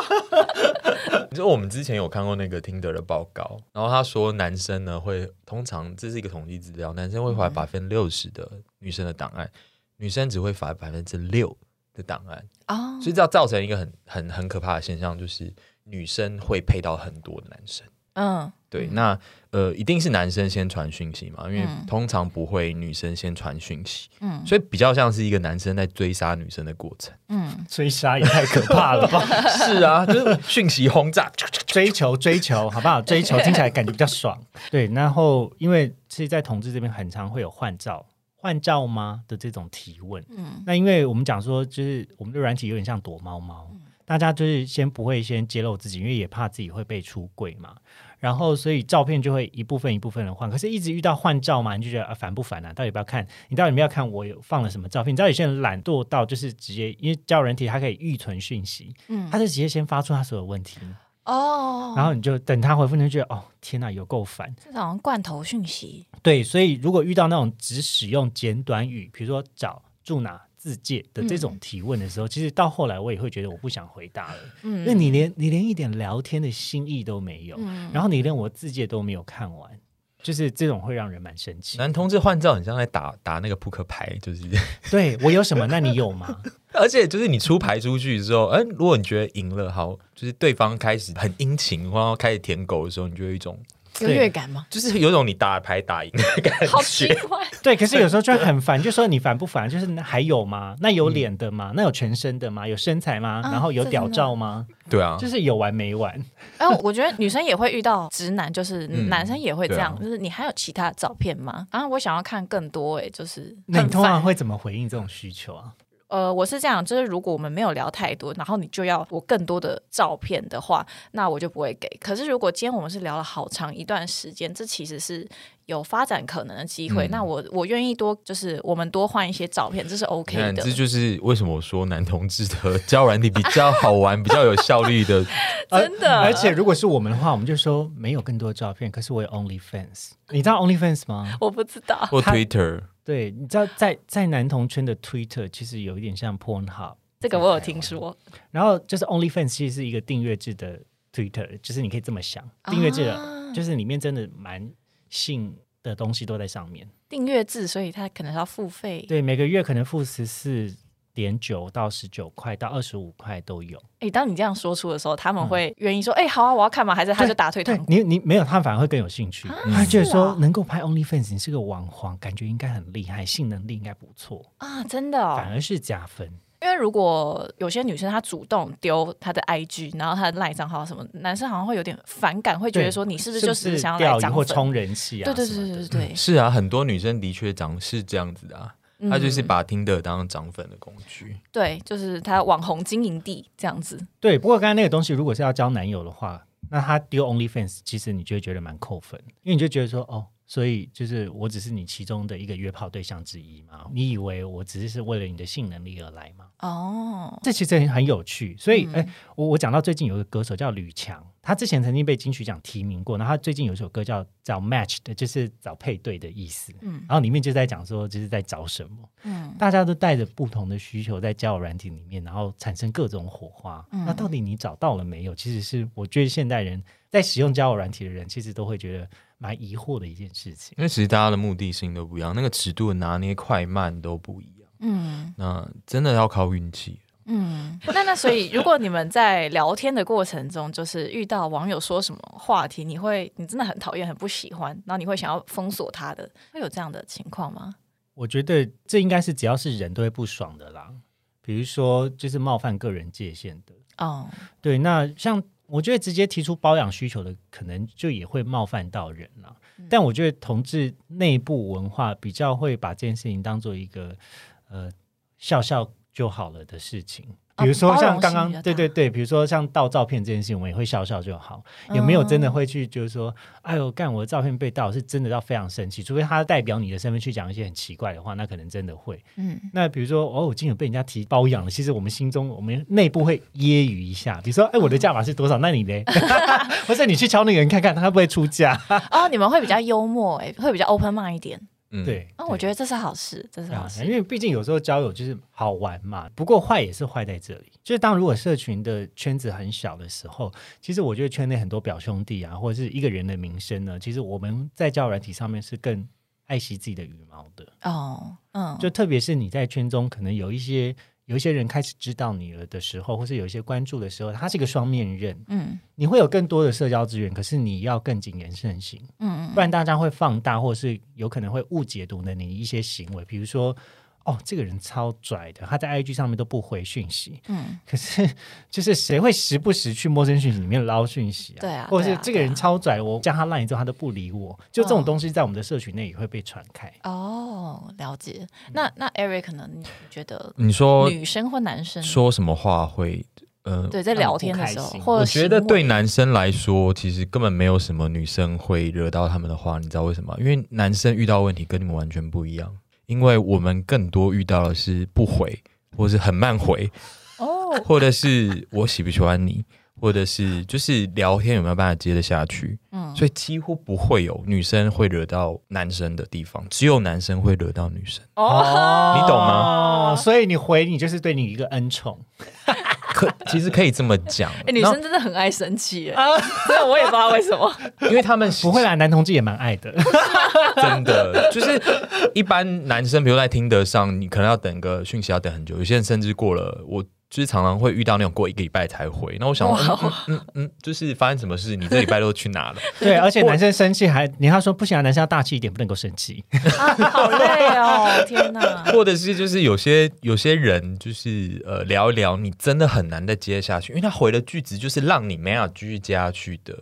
就我们之前有看过那个听得的报告，然后他说男生呢会通常这是一个统计资料，男生会怀百分之六十的女生的档案，女生只会怀百分之六的档案，哦，所以这样造成一个很很很可怕的现象，就是女生会配到很多的男生。嗯，对，那呃，一定是男生先传讯息嘛，因为嗯通常不会女生先传讯息，嗯所以比较像是一个男生在追杀女生的过程。嗯，追杀也太可怕了吧！是啊，就是讯息轰炸，追求追求，好不好？追求听起来感觉比较爽。对，然后因为其实，在同志这边很常会有换照。换照吗的这种提问，嗯那因为我们讲说，就是我们的软体有点像躲猫猫，大家就是先不会先揭露自己，因为也怕自己会被出柜嘛。然后所以照片就会一部分一部分的换，可是一直遇到换照嘛，你就觉得啊烦不烦啊？到底要不要看？你到底要不要看我有放了什么照片？你知道有些人懒惰到就是直接，因为交友软体它可以预存讯息，嗯他就直接先发出他所有问题，哦，然后你就等他回复，你就觉得哦天哪，有够烦。这种罐头讯息，对，所以如果遇到那种只使用简短语，比如说找、住哪、自介的这种提问的时候，其实到后来我也会觉得我不想回答了，嗯因为你连你连一点聊天的心意都没有，嗯然后你连我自介都没有看完，就是这种会让人蛮生气。男同志换照很像在打打那个扑克牌，就是，对我有什么？那你有吗？而且就是你出牌出去之后，哎、如果你觉得赢了，好，就是对方开始很殷勤，然后开始舔狗的时候，你就有一种，优越感吗？就是有种你打牌打赢的感觉好奇觉。怪，对，可是有时候就很烦，就说你烦不烦？就是那还有吗？那有脸的吗？那有全身的吗？有身材吗？啊然后有屌照吗？对啊，就是有完没完？哎，我觉得女生也会遇到直男，就是嗯男生也会这样，就是你还有其他照片吗？然后我想要看更多，哎，就是那你。通常会怎么回应这种需求啊？呃，我是这样，就是如果我们没有聊太多，然后你就要我更多的照片的话，那我就不会给。可是如果今天我们是聊了好长一段时间，这其实是有发展可能的机会，嗯那我我愿意多，就是我们多换一些照片，这是 OK 的。这就是为什么我说男同志的交友软体比较好玩、比较有效率的。真的而而且如果是我们的话，我们就说没有更多的照片，可是我有 OnlyFans。你知道 OnlyFans 吗？我不知道，或他 Twitter，对，你知道在在男同圈的 Twitter 其实有一点像 Pornhub，这个我有听说。然后就是 OnlyFans 其实是一个订阅制的 Twitter，就是你可以这么想，订阅制的，啊就是里面真的蛮性的东西都在上面。订阅制，所以它可能要付费。对，每个月可能付十四点九到十九块到二十五块都有。哎，当你这样说出的时候，他们会愿意说：“哎，好啊，我要看吗？”还是他就打退堂鼓？你，你没有，他反而会更有兴趣。他觉得说能够拍 OnlyFans，你是个网黄，感觉应该很厉害，性能力应该不错，啊，真的哦。反而是加分。因为如果有些女生她主动丢她的 IG，然后她的赖账号什么，男生好像会有点反感，会觉得对说你是不是是就是想要来涨粉？或冲人气啊？对对对对对对，是啊，很多女生的确长是这样子的啊，嗯她就是把听的当涨粉的工具。对，就是他网红经营地这样子。对，不过刚才那个东西，如果是要交男友的话，那他丢 OnlyFans，其实你就会觉得蛮扣分，因为你就觉得说，哦，所以就是我只是你其中的一个约炮对象之一嘛，你以为我只是是为了你的性能力而来吗？哦，这其实很很有趣，所以，嗯哎、我我讲到最近有一个歌手叫吕强，他之前曾经被金曲奖提名过，然后他最近有一首歌叫找 match 的，就是找配对的意思，嗯然后里面就在讲说，就是在找什么，嗯大家都带着不同的需求在交友软体里面，然后产生各种火花。嗯那到底你找到了没有？其实是我觉得现代人在使用交友软体的人，其实都会觉得蛮疑惑的一件事情。因为其实大家的目的性都不一样，那个尺度的拿捏快慢都不一样。嗯那真的要靠运气。嗯。那那所以，如果你们在聊天的过程中，就是遇到网友说什么话题，你会你真的很讨厌、很不喜欢，然后你会想要封锁他的，会有这样的情况吗？我觉得这应该是只要是人都会不爽的啦。比如说，就是冒犯个人界限的。哦，对，那像我觉得直接提出包养需求的，可能就也会冒犯到人了。但我觉得同志内部文化比较会把这件事情当做一个呃笑笑就好了的事情。比如说像刚刚对对对，比如说像盗照片这件事情，我们也会笑笑就好，有没有真嗯的会去就是说，哎呦，干我的照片被盗，是真的要非常生气，除非他代表你的身份去讲一些很奇怪的话，那可能真的会。嗯那比如说，哦，我今天有被人家提包养了，其实我们心中我们内部会揶揄一下，比如说，哎，我的价码是多少？那你呢？或者你去敲那个人看看，他会不会出价？哦，你们会比较幽默哎，会比较 open mind 一点。嗯，对，那，我觉得这是好事，这是好事。因为毕竟有时候交友就是好玩嘛，不过坏也是坏在这里，就是当如果社群的圈子很小的时候，其实我觉得圈内很多表兄弟啊，或者是一个人的名声呢，其实我们在交友软体上面是更爱惜自己的羽毛的，哦，嗯，就特别是你在圈中可能有一些有一些人开始知道你了的时候，或是有一些关注的时候，它是一个双面刃，嗯你会有更多的社交资源，可是你要更谨言慎行。嗯不然大家会放大，或是有可能会误解读的你一些行为，比如说。哦，这个人超拽的，他在 IG 上面都不回讯息，嗯可是就是谁会时不时去陌生讯息里面捞讯息啊？对啊或者是这个人超拽，我加他 line 之后他都不理我，就这种哦东西在我们的社群内也会被传开。哦，了解。那那 Eric 呢？你觉得你说女生或男生说什么话会呃？对在聊天的时候我觉得对男生来说，其实根本没有什么女生会惹到他们的话，你知道为什么？因为男生遇到问题跟你们完全不一样，因为我们更多遇到的是不回，或是很慢回，哦，或者是我喜不喜欢你，或者是就是聊天有没有办法接得下去，嗯，所以几乎不会有女生会惹到男生的地方，只有男生会惹到女生。哦，你懂吗？哦，所以你回你就是对你一个恩宠，可其实可以这么讲，哎，女生真的很爱生气耶，真的我也不知道为什么。因为他们不会啦，男同志也蛮爱的。真的就是一般男生，比如在听得上，你可能要等个讯息要等很久，有些人甚至过了，我就是常常会遇到那种过一个礼拜才回。那我想说，嗯嗯嗯嗯，就是发生什么事？你这礼拜都去哪了？对，而且男生生气还你要说不行啊，男生要大气一点，不能够生气。啊，好累哦！天哪，或者是就是有些有些人就是呃聊一聊，你真的很难再接下去，因为他回的句子就是让你没法继续接下去的。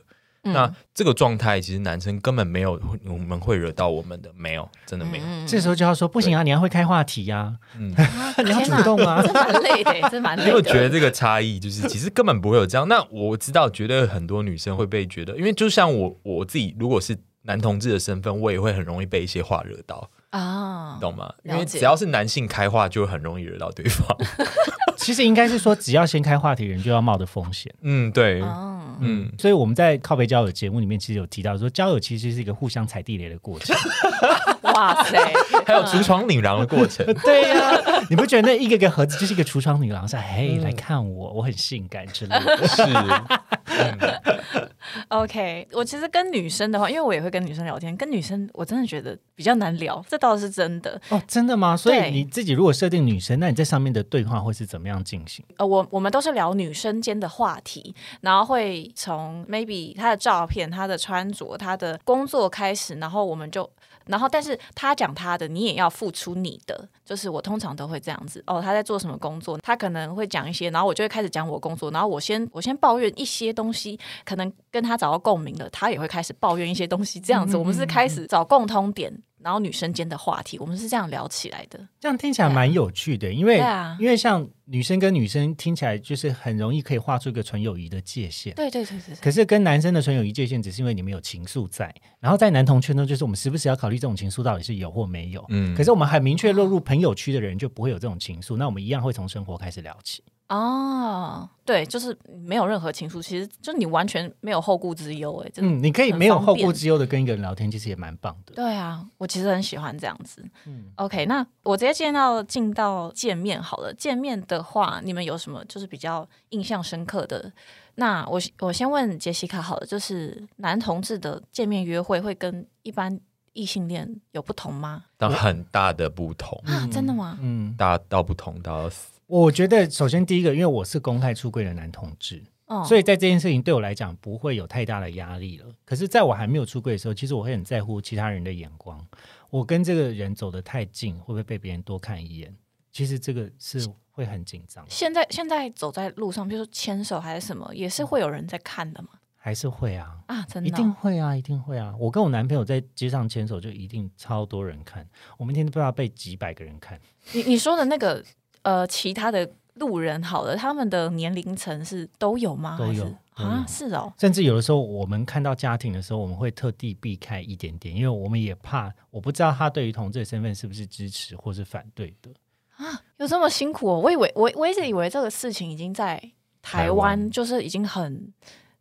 嗯那这个状态其实男生根本没有我们会惹到我们的，没有，真的没有。嗯这时候就要说不行啊，你要会开话题呀、嗯，你要主动啊。这蛮累的耶，这蛮累的。因为我觉得这个差异就是，其实根本不会有这样。那我知道，觉得很多女生会被觉得，因为就像我我自己，如果是男同志的身份，我也会很容易被一些话惹到，啊你，懂吗？因为只要是男性开话，就会很容易惹到对方。其实应该是说，只要先开话题，人就要冒的风险。嗯，对，嗯，嗯，所以我们在靠背交友节目里面，其实有提到说，交友其实是一个互相踩地雷的过程。哇塞，还有橱窗女郎的过程。对呀、你不觉得那一个个盒子就是一个橱窗女郎，说：“嘿，来看我，我很性感之类的。是，嗯 OK，我其实跟女生的话，因为我也会跟女生聊天，跟女生我真的觉得比较难聊，这倒是真的。”哦，真的吗？所以你自己如果设定女生，那你在上面的对话会是怎么样进行？呃，我我们都是聊女生间的话题，然后会从 maybe 她的照片、她的穿着、她的工作开始，然后我们就，然后但是她讲她的，你也要付出你的，就是我通常都会这样子。哦，她在做什么工作？她可能会讲一些，然后我就会开始讲我工作，然后我先我先抱怨一些东西，可能跟她找到共鸣了，她也会开始抱怨一些东西，这样子，我们是开始找共通点。然后女生间的话题，我们是这样聊起来的。这样听起来蛮有趣的，因为、对啊因为像女生跟女生听起来就是很容易可以画出一个纯友谊的界限。对对对对对。可是跟男生的纯友谊界限，只是因为你们有情愫在，然后在男同圈中，就是我们时不时要考虑这种情愫到底是有或没有。嗯可是我们很明确落入朋友区的人，就不会有这种情愫。那我们一样会从生活开始聊起。哦，对，就是没有任何情愫，其实就你完全没有后顾之忧，哎，真的。嗯，你可以没有后顾之忧的跟一个人聊天，其实也蛮棒的。对啊，我其实很喜欢这样子。嗯 OK，那我直接见到进到见面好了。见面的话，你们有什么就是比较印象深刻的？那我我先问杰西卡好了，就是男同志的见面约会会跟一般异性恋有不同吗？但很大的不同，啊，真的吗？嗯，大到不同，大到死。我觉得首先第一个，因为我是公开出柜的男同志，哦，所以在这件事情对我来讲不会有太大的压力了。可是，在我还没有出柜的时候，其实我会很在乎其他人的眼光。我跟这个人走得太近，会不会被别人多看一眼？其实这个是会很紧张，现在现在走在路上，比如说牵手还是什么，也是会有人在看的吗？还是会啊，啊，真的哦、定会啊，一定会啊。我跟我男朋友在街上牵手，就一定超多人看，我们一天都不知道被几百个人看。你你说的那个呃，其他的路人好了，他们的年龄层是都有吗？都有啊，是哦，甚至有的时候，我们看到家庭的时候，我们会特地避开一点点，因为我们也怕，我不知道他对于同志的身份是不是支持或是反对的啊。有这么辛苦哦？我以为我我一直以为这个事情已经在台湾就是已经很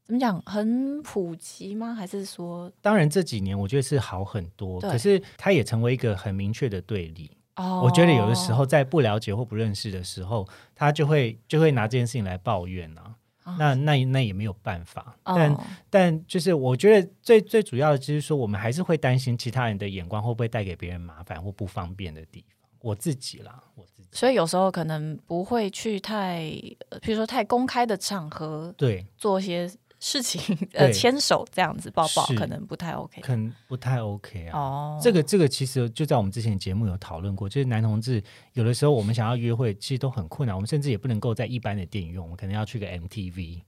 怎么讲很普及吗？还是说当然这几年我觉得是好很多，可是它也成为一个很明确的对立。哦？我觉得有的时候在不了解或不认识的时候，他就会就会拿这件事情来抱怨啊。哦那那那也没有办法，但、哦但就是我觉得最最主要的就是说，我们还是会担心其他人的眼光会不会带给别人麻烦或不方便的地方。我自己啦，我自己所以有时候可能不会去太，呃比如说太公开的场合对做些事情，呃，牵手这样子抱抱，可能不太 OK。可能不太 OK 啊。哦，这个这个其实就在我们之前节目有讨论过，就是男同志有的时候我们想要约会，其实都很困难，我们甚至也不能够在一般的电影院，我们可能要去个 MTV，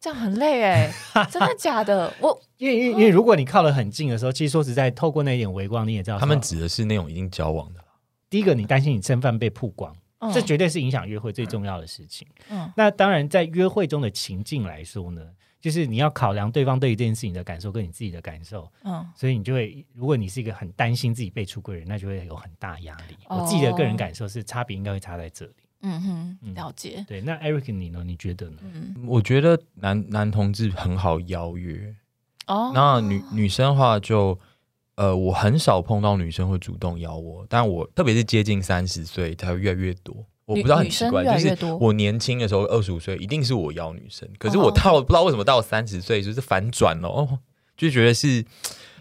这样很累哎，真的假的？我因为因为因为如果你靠得很近的时候，其实说实在，透过那一点微光，你也知道他们指的是那种已经交往的啦。第一个你担心你身份被曝光，嗯这绝对是影响约会最重要的事情。嗯那当然，在约会中的情境来说呢，就是你要考量对方对于这件事情的感受跟你自己的感受，嗯所以你就会，如果你是一个很担心自己被出轨的人，那就会有很大压力。哦我自己的个人感受是，差别应该会差在这里。嗯哼，嗯了解。对，那 Eric 你呢？你觉得呢？嗯我觉得男男同志很好邀约，哦，那女女生的话就，呃，我很少碰到女生会主动邀我，但我特别是接近三十岁，才会越来越多。我不知道很奇怪，就是我年轻的时候二十五岁，一定是我邀女生，可是哦我到、不知道为什么到三十岁就是反转了哦，就觉得是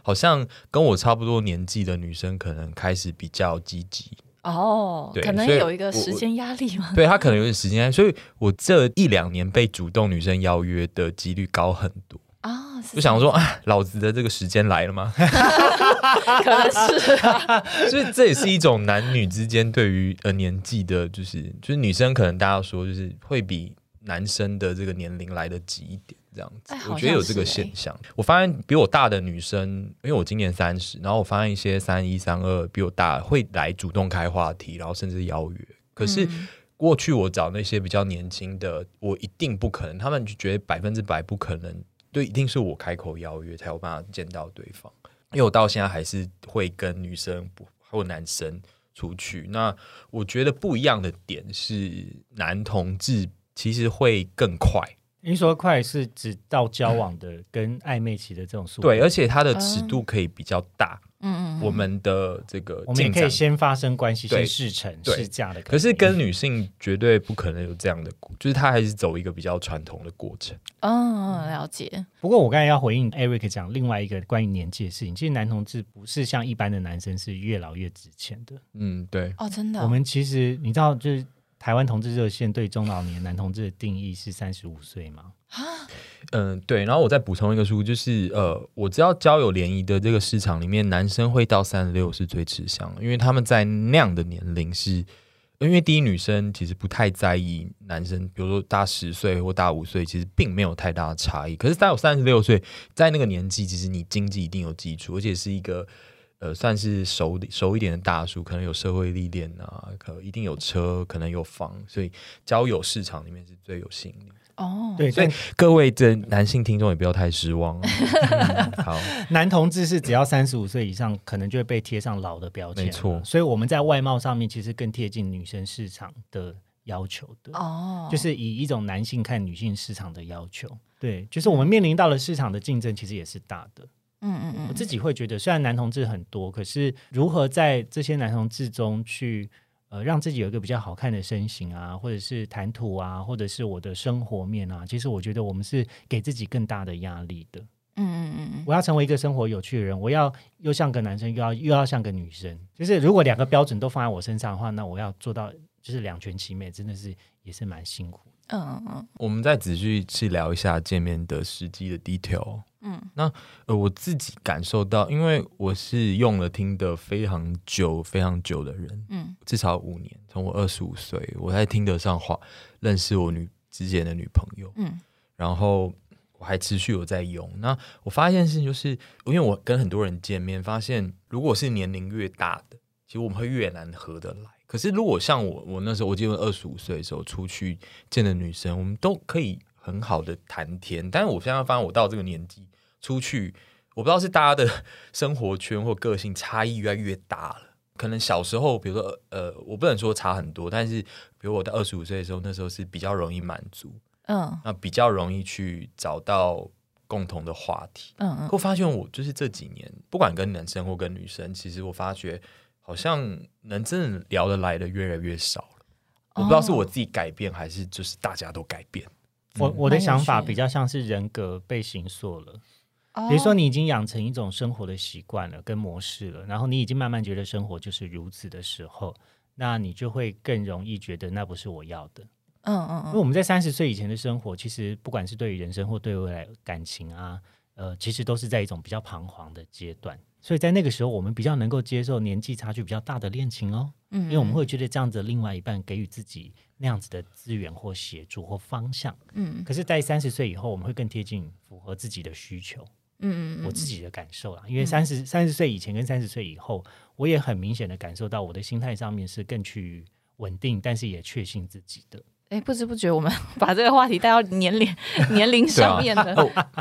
好像跟我差不多年纪的女生可能开始比较积极，哦，对可能有一个时间压力嘛。对她可能有点时间，所以我这一两年被主动女生邀约的几率高很多。啊，是就想说，啊，老子的这个时间来了吗？可能是啊 所以这也是一种男女之间对于呃年纪的，就是就是女生可能大家说就是会比男生的这个年龄来得急一点，这样子我觉得有这个现象。我发现比我大的女生，因为我今年三十，然后我发现一些三一三二比我大会来主动开话题，然后甚至邀约。可是嗯过去我找那些比较年轻的，我一定不可能，他们就觉得百分之百不可能，对，一定是我开口邀约才有办法见到对方。因为我到现在还是会跟女生不或男生出去。那我觉得不一样的点是，男同志其实会更快，您说快是指到交往的跟暧昧期的这种速度，对，而且它的尺度可以比较大。嗯嗯，我们的这个我们也可以，先发生关系，先试成对试驾的。可是跟女性绝对不可能有这样的，就是他还是走一个比较传统的过程。嗯嗯了解。不过我刚才要回应 Eric 讲另外一个关于年纪的事情，其实男同志不是像一般的男生是越老越值钱的。嗯，对，哦，真的哦，我们其实你知道，就是台湾同志热线对中老年男同志的定义是三十五岁吗？啊，嗯，对。然后我再补充一个数，就是呃，我知道交友联谊的这个市场里面，男生会到三十六是最吃香的，因为他们在那样的年龄是。因为第一，女生其实不太在意男生，比如说大十岁或大五岁，其实并没有太大的差异。可是，在我三十六岁，在那个年纪，其实你经济一定有基础，而且是一个呃算是熟熟一点的大叔，可能有社会历练啊，可一定有车，可能有房，所以交友市场里面是最有吸引力。哦，对，所以各位的男性听众也不要太失望、好，男同志是只要三十五岁以上，可能就会被贴上老的标签。没错所以我们在外貌上面其实更贴近女生市场的要求的。哦，就是以一种男性看女性市场的要求，对，就是我们面临到了市场的竞争，其实也是大的。嗯嗯嗯，我自己会觉得，虽然男同志很多，可是如何在这些男同志中去呃让自己有一个比较好看的身形啊，或者是谈吐啊，或者是我的生活面啊，其实我觉得我们是给自己更大的压力的。嗯嗯嗯嗯，我要成为一个生活有趣的人，我要又像个男生，又要又要像个女生。就是如果两个标准都放在我身上的话，那我要做到就是两全其美，真的是也是蛮辛苦的。嗯嗯嗯我们再仔细去聊一下见面的实际的 detail。嗯呃，我自己感受到，因为我是用了听的非常久、非常久的人，嗯至少五年，从我二十五岁，我在听得上话认识我女之前的女朋友，嗯然后我还持续有在用。那我发现事情就是，因为我跟很多人见面，发现如果是年龄越大的，其其实我们会越难合得来。可是如果像我，我那时候我记得二十五岁的时候出去见的女生，我们都可以很好的谈天。但是我现在发现，我到这个年纪出去，我不知道是大家的生活圈或个性差异越来越大了。可能小时候，比如说呃，我不能说差很多，但是比如我在二十五岁的时候，那时候是比较容易满足，嗯那比较容易去找到共同的话题。嗯嗯可我发现我就是这几年，不管跟男生或跟女生，其实我发觉好像能真的聊得来的越来越少了。我不知道是我自己改变，还是就是大家都改变。我我的想法比较像是人格被形塑了。哦比如说，你已经养成一种生活的习惯了，跟模式了，然后你已经慢慢觉得生活就是如此的时候，那你就会更容易觉得那不是我要的。嗯嗯嗯因为我们在三十岁以前的生活，其实不管是对于人生或对未来感情啊，呃，其实都是在一种比较彷徨的阶段。所以在那个时候，我们比较能够接受年纪差距比较大的恋情哦，嗯，因为我们会觉得这样子的另外一半给予自己那样子的资源或协助或方向。嗯可是，在三十岁以后，我们会更贴近符合自己的需求。嗯嗯我自己的感受啦，因为三十三十岁以前跟三十岁以后，我也很明显的感受到我的心态上面是更去稳定，但是也确信自己的。哎，不知不觉我们 把这个话题带到年龄 年龄上面的，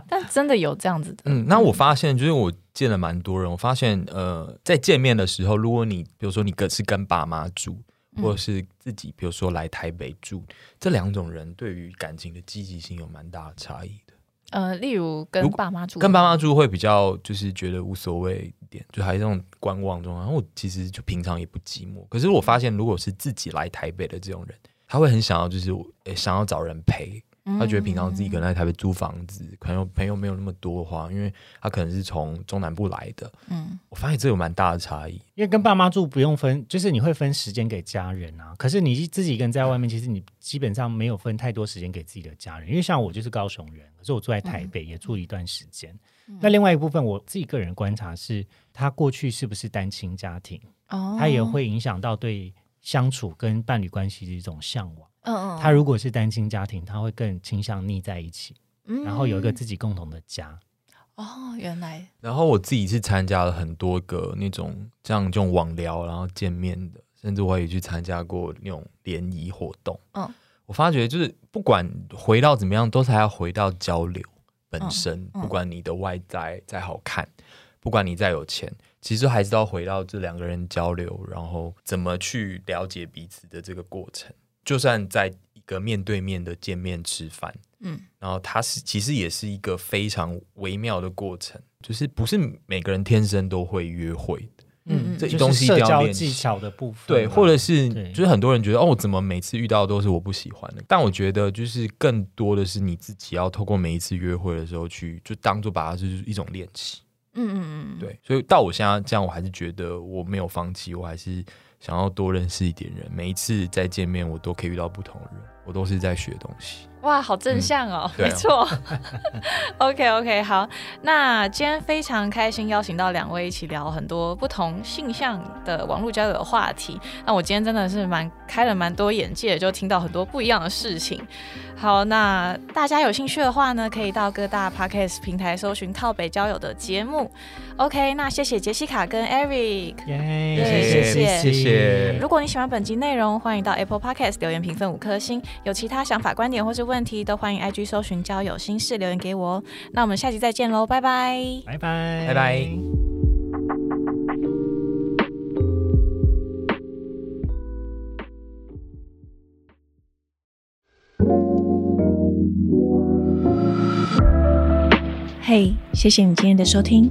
但真的有这样子的，嗯，那我发现就是我见了蛮多人，我发现呃，在见面的时候，如果你比如说你跟是跟爸妈住，或者是自己比如说来台北住，这两种人对于感情的积极性有蛮大的差异的。呃，例如跟爸妈住，跟爸妈住会比较就是觉得无所谓一点，就还是那种观望中。然后我其实就平常也不寂寞，可是我发现如果是自己来台北的这种人，他会很想要就是诶想要找人陪。嗯他觉得平常自己可能在台北租房子，可能朋友没有那么多的话，因为他可能是从中南部来的。嗯我发现这有蛮大的差异。因为跟爸妈住不用分，就是你会分时间给家人啊。可是你自己一个人在外面，其实你基本上没有分太多时间给自己的家人。因为像我就是高雄人，可是我住在台北，也住一段时间。那另外一部分，我自己个人观察是，他过去是不是单亲家庭，哦，他也会影响到对相处跟伴侣关系的一种向往。嗯嗯，他如果是单亲家庭，他会更倾向腻在一起，嗯然后有一个自己共同的家。哦，原来然后我自己是参加了很多个那种这样这种网聊，然后见面的，甚至我也去参加过那种联谊活动。嗯，我发觉就是不管回到怎么样，都是还要回到交流本身。嗯嗯不管你的外在再好看，不管你再有钱，其实还是要回到这两个人交流，然后怎么去了解彼此的这个过程。就算在一个面对面的见面吃饭，嗯。然后它是其实也是一个非常微妙的过程，就是不是每个人天生都会约会。的，嗯这就是东西一定要社交练技巧的部分啊，对，或者是就是很多人觉得哦，怎么每次遇到都是我不喜欢的，但我觉得就是更多的是你自己要透过每一次约会的时候去，就当做把它就是一种练习，嗯嗯嗯，对，所以到我现在这样，我还是觉得我没有放弃，我还是想要多认识一点人，每一次再见面我都可以遇到不同的人，我都是在学东西。哇，好正向哦，没错。OK OK，好，那今天非常开心邀请到两位一起聊很多不同性向的网络交友的话题。那我今天真的是蛮开了蛮多眼界，就听到很多不一样的事情。好，那大家有兴趣的话呢，可以到各大 Podcast 平台搜寻靠北交友的节目。OK，那谢谢杰西卡跟 Eric。谢谢谢谢谢如果你喜欢本集内容，欢迎到 Apple Podcast 留言评分五颗星。有其他想法、观点或是问题，都欢迎 IG 搜寻交友心事留言给我哦。那我们下集再见喽，拜拜。拜拜，拜拜。嘿谢谢你今天的收听。